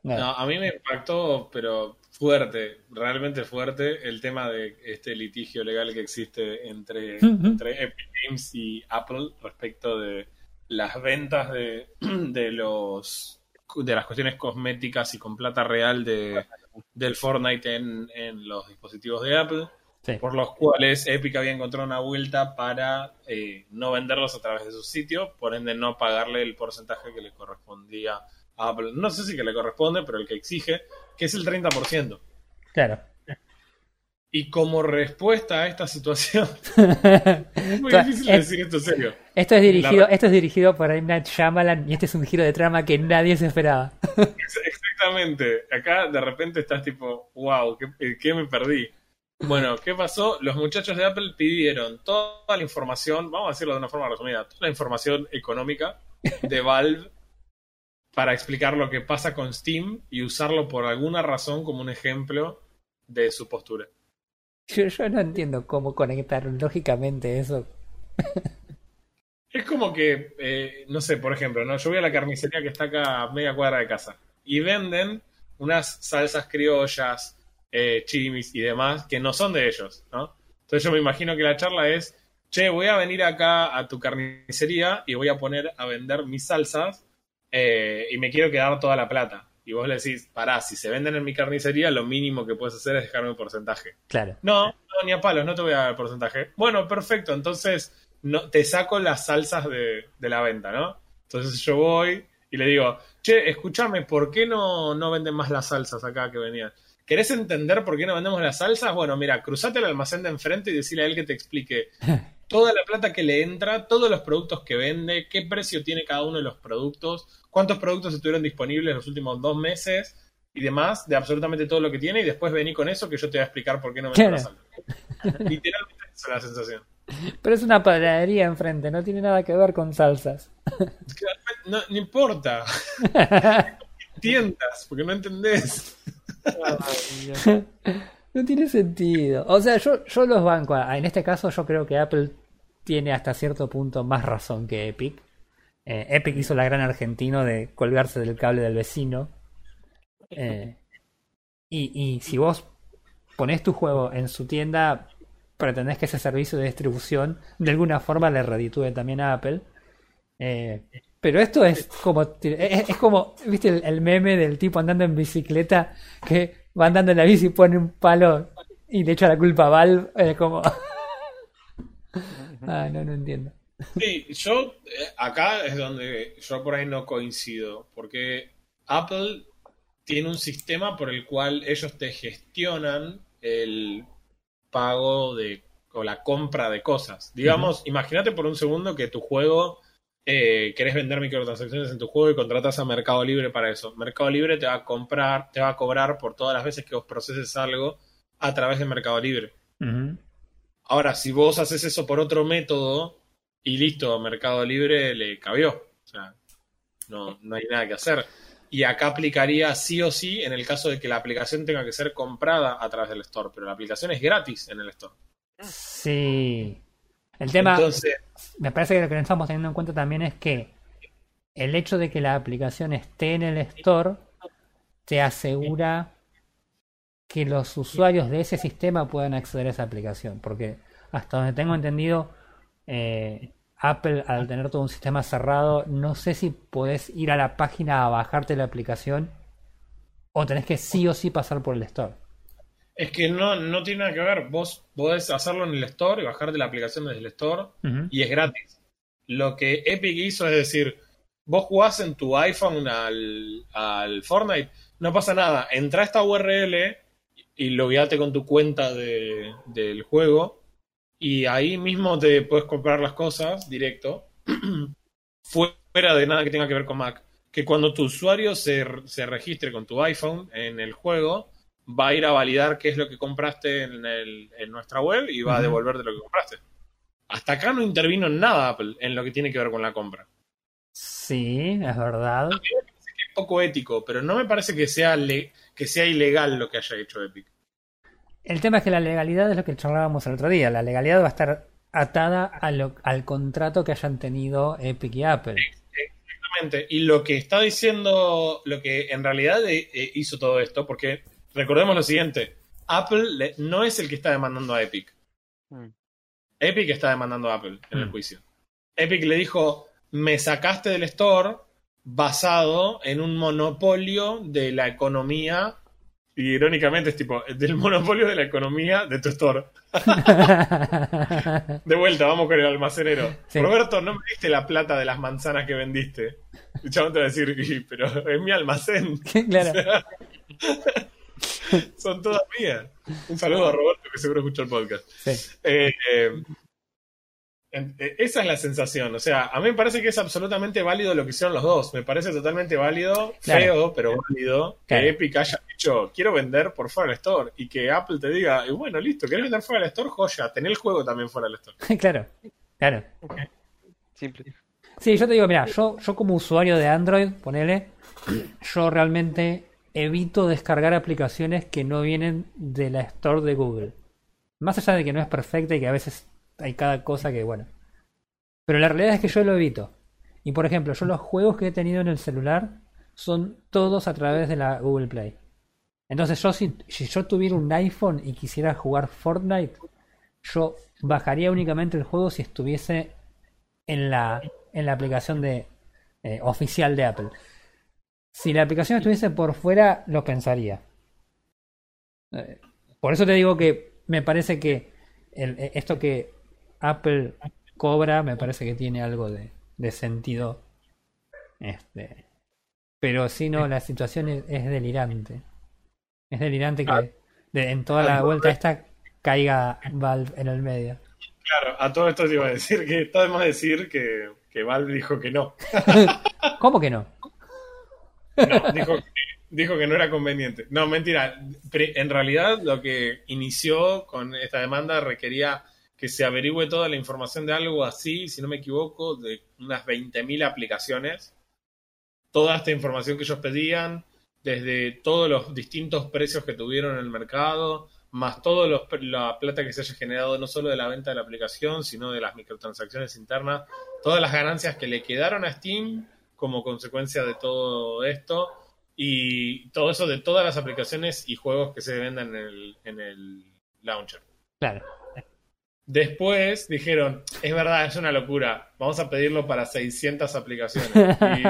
No, Nada. a mí me impactó, pero fuerte, realmente fuerte, el tema de este litigio legal que existe entre, entre Epic Games y Apple respecto de las ventas de, <clears throat> de los de las cuestiones cosméticas y con plata real de, del Fortnite en, en los dispositivos de Apple, Sí. por los cuales Epic había encontrado una vuelta para eh, no venderlos a través de su sitio, por ende no pagarle el porcentaje que le correspondía a Apple. No sé si que le corresponde, pero el que exige, que es el 30%. Claro. Y como respuesta a esta situación, <laughs> es muy difícil es- decir esto serio. Esto es dirigido, La- esto es dirigido por M. Night Shyamalan y este es un giro de trama que nadie se esperaba. Ex- Exactamente. Acá de repente estás tipo, wow, ¿qué, qué me perdí? Bueno, ¿qué pasó? Los muchachos de Apple pidieron toda la información, vamos a decirlo de una forma resumida, toda la información económica de Valve para explicar lo que pasa con Steam y usarlo por alguna razón como un ejemplo de su postura. Yo, yo no entiendo cómo conectar lógicamente eso. Es como que, eh, no sé, por ejemplo, ¿no? yo voy a la carnicería que está acá a media cuadra de casa y venden unas salsas criollas, eh, chimis y demás que no son de ellos, ¿no? Entonces yo me imagino que la charla es, che, voy a venir acá a tu carnicería y voy a poner a vender mis salsas eh, y me quiero quedar toda la plata. Y vos le decís, pará, si se venden en mi carnicería, lo mínimo que puedes hacer es dejarme un porcentaje. Claro. No, no, ni a palos, no te voy a dar el porcentaje. Bueno, perfecto, entonces no, te saco las salsas de, de la venta, ¿no? Entonces yo voy y le digo, che, escúchame, ¿por qué no, no venden más las salsas acá que venían? ¿Querés entender por qué no vendemos las salsas? Bueno, mira, cruzate el almacén de enfrente y decirle a él que te explique <laughs> toda la plata que le entra, todos los productos que vende, qué precio tiene cada uno de los productos, cuántos productos estuvieron disponibles los últimos dos meses y demás, de absolutamente todo lo que tiene, y después vení con eso que yo te voy a explicar por qué no las Claro. salsas. <laughs> Literalmente esa es la sensación. Pero es una panadería enfrente, no tiene nada que ver con salsas. No, no importa. <laughs> Entiendas, porque no entendés. No tiene sentido. O sea, yo, yo los banco. En este caso, yo creo que Apple tiene hasta cierto punto más razón que Epic. Eh, Epic hizo la gran argentino de colgarse del cable del vecino. Eh, y, y si vos ponés tu juego en su tienda, pretendés que ese servicio de distribución de alguna forma le reditúe también a Apple. Eh, pero esto es como, es, es como, ¿viste el, el meme del tipo andando en bicicleta que va andando en la bici y pone un palo y le echa la culpa a Valve? Es como... <laughs> ah, no, no entiendo. Sí, yo eh, acá es donde yo por ahí no coincido, porque Apple tiene un sistema por el cual ellos te gestionan el pago de o la compra de cosas. Digamos, imagínate por un segundo que tu juego eh, querés vender microtransacciones en tu juego y contratas a Mercado Libre para eso. Mercado Libre te va a comprar, te va a cobrar por todas las veces que vos proceses algo a través de Mercado Libre. Ahora, si vos haces eso por otro método y listo, Mercado Libre le cabió. O sea, no, no hay nada que hacer. Y acá aplicaría sí o sí en el caso de que la aplicación tenga que ser comprada a través del store, pero la aplicación es gratis en el store. Sí. El tema, Entonces, me parece que lo que no estamos teniendo en cuenta también es que el hecho de que la aplicación esté en el store te asegura que los usuarios de ese sistema puedan acceder a esa aplicación. Porque hasta donde tengo entendido, eh, Apple al tener todo un sistema cerrado, no sé si podés ir a la página a bajarte la aplicación o tenés que sí o sí pasar por el store. Es que no, no tiene nada que ver. Vos podés hacerlo en el store y bajarte la aplicación desde el store y es gratis. Lo que Epic hizo es decir, vos jugás en tu iPhone al, al Fortnite, no pasa nada, entra a esta URL y logueate con tu cuenta de- del juego y ahí mismo te puedes comprar las cosas directo, <clears throat> fuera de nada que tenga que ver con Mac. Que cuando tu usuario se, se registre con tu iPhone en el juego, va a ir a validar qué es lo que compraste en, el- en nuestra web y va a devolverte lo que compraste. Hasta acá no intervino en nada Apple en lo que tiene que ver con la compra. Sí, es verdad. Es poco ético, pero no me parece que sea, le- que sea ilegal lo que haya hecho Epic. El tema es que la legalidad es lo que charlábamos el otro día. La legalidad va a estar atada a lo- al contrato que hayan tenido Epic y Apple. Exactamente. Y lo que está diciendo, lo que en realidad eh, hizo todo esto, porque recordemos lo siguiente, Apple le- no es el que está demandando a Epic. Mm. Epic está demandando a Apple en el Mm. juicio. Epic le dijo, me sacaste del store basado en un monopolio de la economía, y irónicamente es tipo, del monopolio de la economía de tu store. <laughs> De vuelta, vamos con el almacenero. Sí. Roberto, no me diste la plata de las manzanas que vendiste. Chabón te va a decir, "Y, pero es mi almacén. <laughs> claro. <laughs> Son todas mías. Un saludo a Roberto que seguro escucha el podcast. Sí. Eh, eh, eh, Esa es la sensación. O sea, a mí me parece que es absolutamente válido lo que hicieron los dos. Me parece totalmente válido, Claro. feo, pero válido, Claro. que Epic haya dicho, quiero vender por fuera del store. Y que Apple te diga, y bueno, listo, ¿querés vender fuera del store? Joya, tener el juego también fuera del store. <laughs> claro, claro. Simple. Sí, yo te digo, mira, yo, yo como usuario de Android, ponele, yo realmente evito descargar aplicaciones que no vienen de la Store de Google. Más allá de que no es perfecta y que a veces hay cada cosa que, bueno. Pero la realidad es que yo lo evito. Y por ejemplo, yo los juegos que he tenido en el celular son todos a través de la Google Play. Entonces yo si, si yo tuviera un iPhone y quisiera jugar Fortnite, yo bajaría únicamente el juego si estuviese en la, en la aplicación de eh, oficial de Apple. Si la aplicación estuviese por fuera, lo pensaría. Eh, por eso te digo que me parece que el- eh, esto que Apple cobra, me parece que tiene algo de, de sentido. Este, pero si no, la situación es, es delirante. Es delirante que Ah. de- en toda la vuelta esta caiga Valve en el medio. Claro, a todo esto te iba a decir que está de más decir que, que Valve dijo que no. <laughs> ¿Cómo que no? Dijo, que- dijo que no era conveniente. No, mentira. En realidad, lo que inició con esta demanda requería que se averigüe toda la información de algo así, si no me equivoco, de unas 20.000 aplicaciones. Toda esta información que ellos pedían, desde todos los distintos precios que tuvieron en el mercado, más toda la plata que se haya generado no solo de la venta de la aplicación, sino de las microtransacciones internas, todas las ganancias que le quedaron a Steam como consecuencia de todo esto y todo eso de todas las aplicaciones y juegos que se venden en el, en el launcher. Claro. Después dijeron, es verdad, es una locura, vamos a pedirlo para 600 aplicaciones. <laughs> Y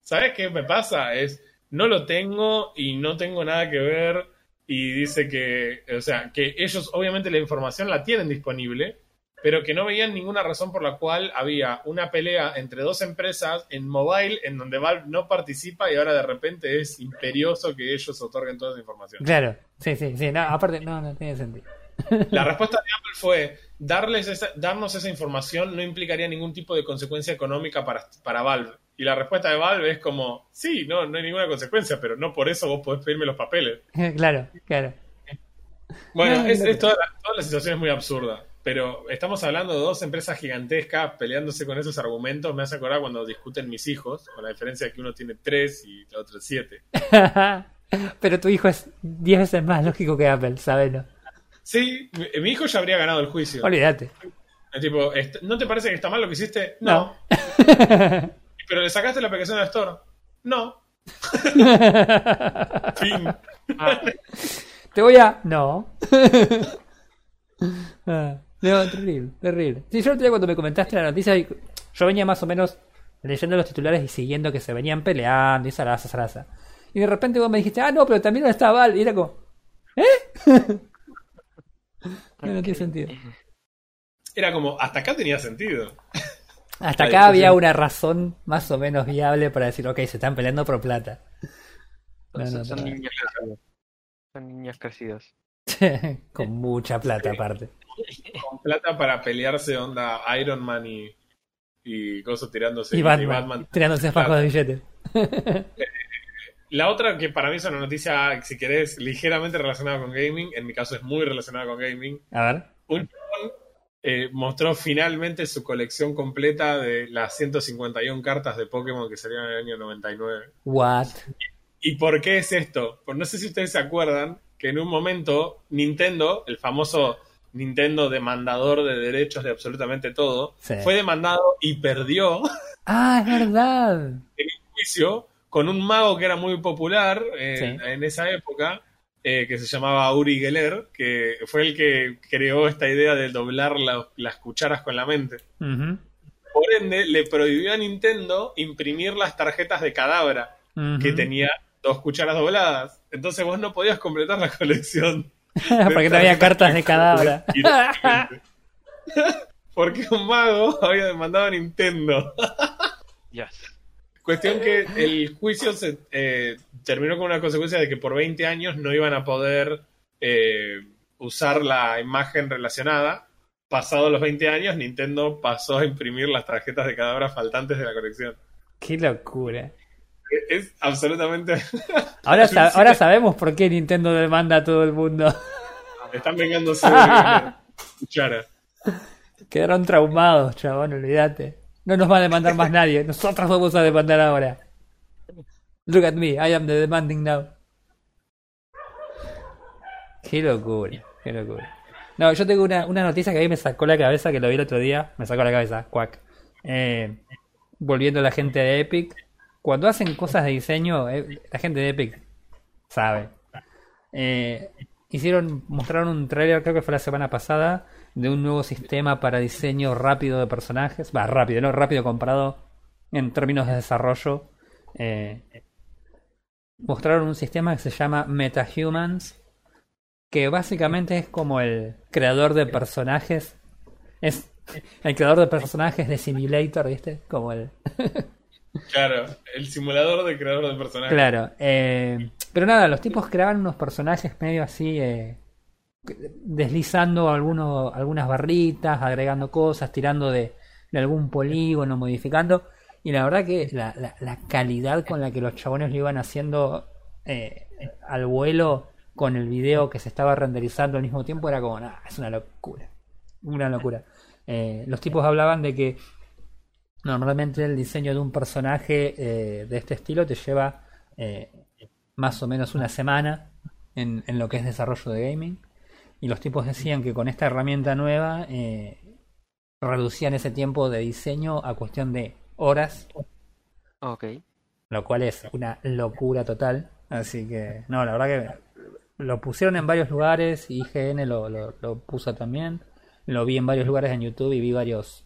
¿Sabes qué me pasa? Es, no lo tengo y no tengo nada que ver y dice que, o sea, que ellos obviamente la información la tienen disponible, pero que no veían ninguna razón por la cual había una pelea entre dos empresas en mobile en donde Valve no participa y ahora de repente es imperioso que ellos otorguen toda esa información. Claro. Sí, sí, sí. No, aparte, no, no tiene sentido. La respuesta de Apple fue, darles esa- darnos esa información no implicaría ningún tipo de consecuencia económica para, para Valve. Y la respuesta de Valve es como, sí, no, no hay ninguna consecuencia, pero no por eso vos podés pedirme los papeles. <laughs> claro, claro. Bueno, No, es, no. es toda, la, toda la situación es muy absurda. Pero estamos hablando de dos empresas gigantescas peleándose con esos argumentos. Me hace acordar cuando discuten mis hijos, con la diferencia de que uno tiene tres y el otro siete. <laughs> Pero tu hijo es 10 veces más lógico que Apple, sabelo. Sí, mi, hijo ya habría ganado el juicio. Olvídate. Tipo, ¿no te parece que está mal lo que hiciste? No. No. <laughs> ¿Pero le sacaste la aplicación al store? No. <laughs> Fin. Te voy a. No. Ah, no, terrible, terrible. Sí, yo el otro día cuando me comentaste la noticia, yo venía más o menos leyendo los titulares y siguiendo que se venían peleando y zaraza, zaraza. Y de repente vos me dijiste, ah, no, pero también no está Val. Y era como, ¿eh? <laughs> no, no tiene sentido. Era como, hasta acá tenía sentido. Hasta acá había una razón más o menos viable para decir, ok, se están peleando por plata. No, son, no, son no. niños crecidos. Son niños crecidos. <laughs> Con mucha plata aparte. Con plata para pelearse onda Iron Man y, y cosas tirándose. Y Batman, tirándose fajos de billetes. <laughs> La otra que para mí es una noticia, si querés, ligeramente relacionada con gaming, en mi caso es muy relacionada con gaming. A ver. Un eh, mostró finalmente su colección completa de las 151 cartas de Pokémon que salieron en el año 99. What? ¿Y por qué es esto? Pues no sé si ustedes se acuerdan que en un momento Nintendo, el famoso Nintendo demandador de derechos de absolutamente todo, Sí. fue demandado y perdió <laughs> Ah, es verdad. en un juicio con un mago que era muy popular eh, Sí. en esa época, eh, que se llamaba Uri Geller, que fue el que creó esta idea de doblar la- las cucharas con la mente. Por ende, le prohibió a Nintendo imprimir las tarjetas de cadabra, que tenía dos cucharas dobladas. Entonces vos no podías completar la <laughs> colección. <laughs> Porque no había cartas de. Directamente. <laughs> Porque un mago había demandado a Nintendo. Yes. Cuestión que el juicio se eh, terminó con una consecuencia de que por 20 años no iban a poder eh, usar la imagen relacionada, pasados los 20 años, Nintendo pasó a imprimir las tarjetas de cadáveres faltantes de la colección. Qué locura. Es absolutamente. <laughs> Ahora, sa- ahora sabemos por qué Nintendo demanda a todo el mundo. Están vengándose <laughs> de la cuchara. Quedaron traumados, chabón, olvídate. No nos va a demandar más nadie. Nosotros vamos a demandar ahora. Look at me, I am the demanding now. Qué locura, qué locura. No, yo tengo una, una noticia que a mí me sacó la cabeza, que lo vi el otro día. Me sacó la cabeza, cuac. Eh, volviendo a la gente de Epic. Cuando hacen cosas de diseño, eh, la gente de Epic sabe. Eh, hicieron, mostraron un trailer, creo que fue la semana pasada, de un nuevo sistema para diseño rápido de personajes. Va, rápido, no rápido comparado en términos de desarrollo. Eh, mostraron un sistema que se llama MetaHumans, que básicamente es como el creador de personajes. Es el creador de personajes de Simulator, ¿viste? Como el. <laughs> Claro, el simulador de creador de personajes. Claro. eh, pero nada, los tipos creaban unos personajes medio así. eh, deslizando algunos, algunas barritas, agregando cosas, tirando de, algún polígono, modificando. Y la verdad que la, calidad con la que los chabones lo iban haciendo eh, al vuelo con el video que se estaba renderizando al mismo tiempo era como, es una locura. Una locura. Eh, los tipos hablaban de que normalmente el diseño de un personaje eh, de este estilo te lleva eh, más o menos una semana en, en lo que es desarrollo de gaming. Y los tipos decían que con esta herramienta nueva eh, reducían ese tiempo de diseño a cuestión de horas, Ok. lo cual es una locura total. Así que, no, la verdad que lo pusieron en varios lugares, IGN lo, lo, lo puso también. Lo vi en varios lugares en YouTube y vi varios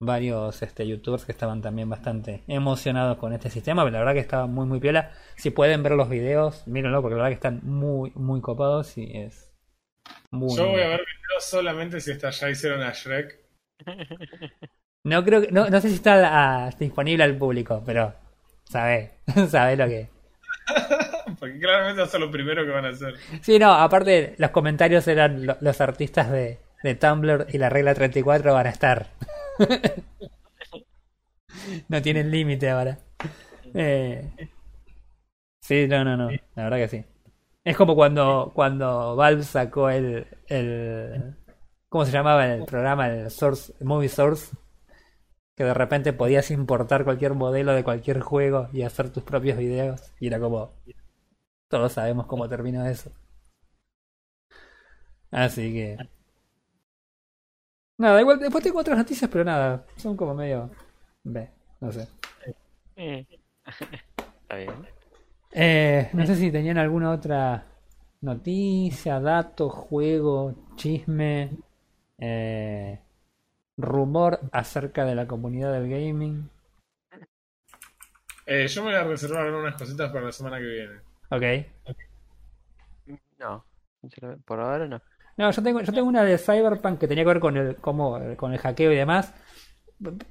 varios este, youtubers que estaban también bastante emocionados con este sistema, pero la verdad que estaba muy muy piola. Si pueden ver los videos, mírenlo porque la verdad que están muy muy copados y es muy Yo voy a ver videos solamente si hasta ya hicieron a Shrek. No creo que, no, no sé si está ah, disponible al público, pero sabe, <laughs> sabe lo que. <laughs> Porque claramente a ser lo primero que van a hacer. Sí, no, aparte los comentarios eran lo- los artistas de, de Tumblr y la regla 34 van a estar. No tienen límite ahora. Eh, sí, no, no, no, la verdad que sí. Es como cuando, cuando Valve sacó el, el ¿cómo se llamaba el programa? El Source, Movie Source. Que de repente podías importar cualquier modelo de cualquier juego y hacer tus propios videos. Y era como, todos sabemos cómo terminó eso. Así que. Nada, igual después tengo otras noticias, pero nada, son como medio. Ve, no sé. Eh. <laughs> Está bien. Eh, no sé si tenían alguna otra noticia, dato, juego, chisme, eh, rumor acerca de la comunidad del gaming. Eh, yo me voy a reservar algunas cositas para la semana que viene. Ok. No, por ahora no. No, yo tengo, yo tengo una de Cyberpunk que tenía que ver con el, cómo, con el hackeo y demás,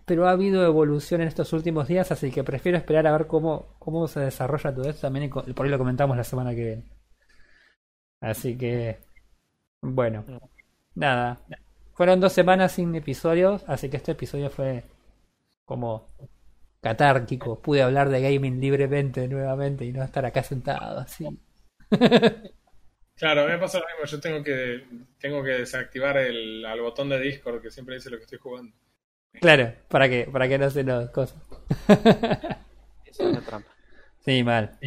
pero ha habido evolución en estos últimos días, así que prefiero esperar a ver cómo, cómo se desarrolla todo esto también y por ahí lo comentamos la semana que viene. Así que, bueno, nada. Fueron dos semanas sin episodios, así que este episodio fue como catárquico. Pude hablar de gaming libremente nuevamente y no estar acá sentado así. <laughs> Claro, me pasa lo mismo. Yo tengo que, tengo que desactivar el al botón de Discord que siempre dice lo que estoy jugando. Claro, para que, para que no se nos cosas. <laughs> Esa es una trampa. Sí, mal.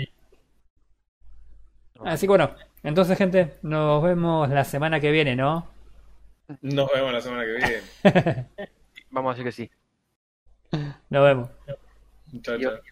Así que bueno, entonces gente, nos vemos la semana que viene, ¿no? Nos vemos la semana que viene. <laughs> Vamos a decir que sí. Nos vemos. Chao, chao.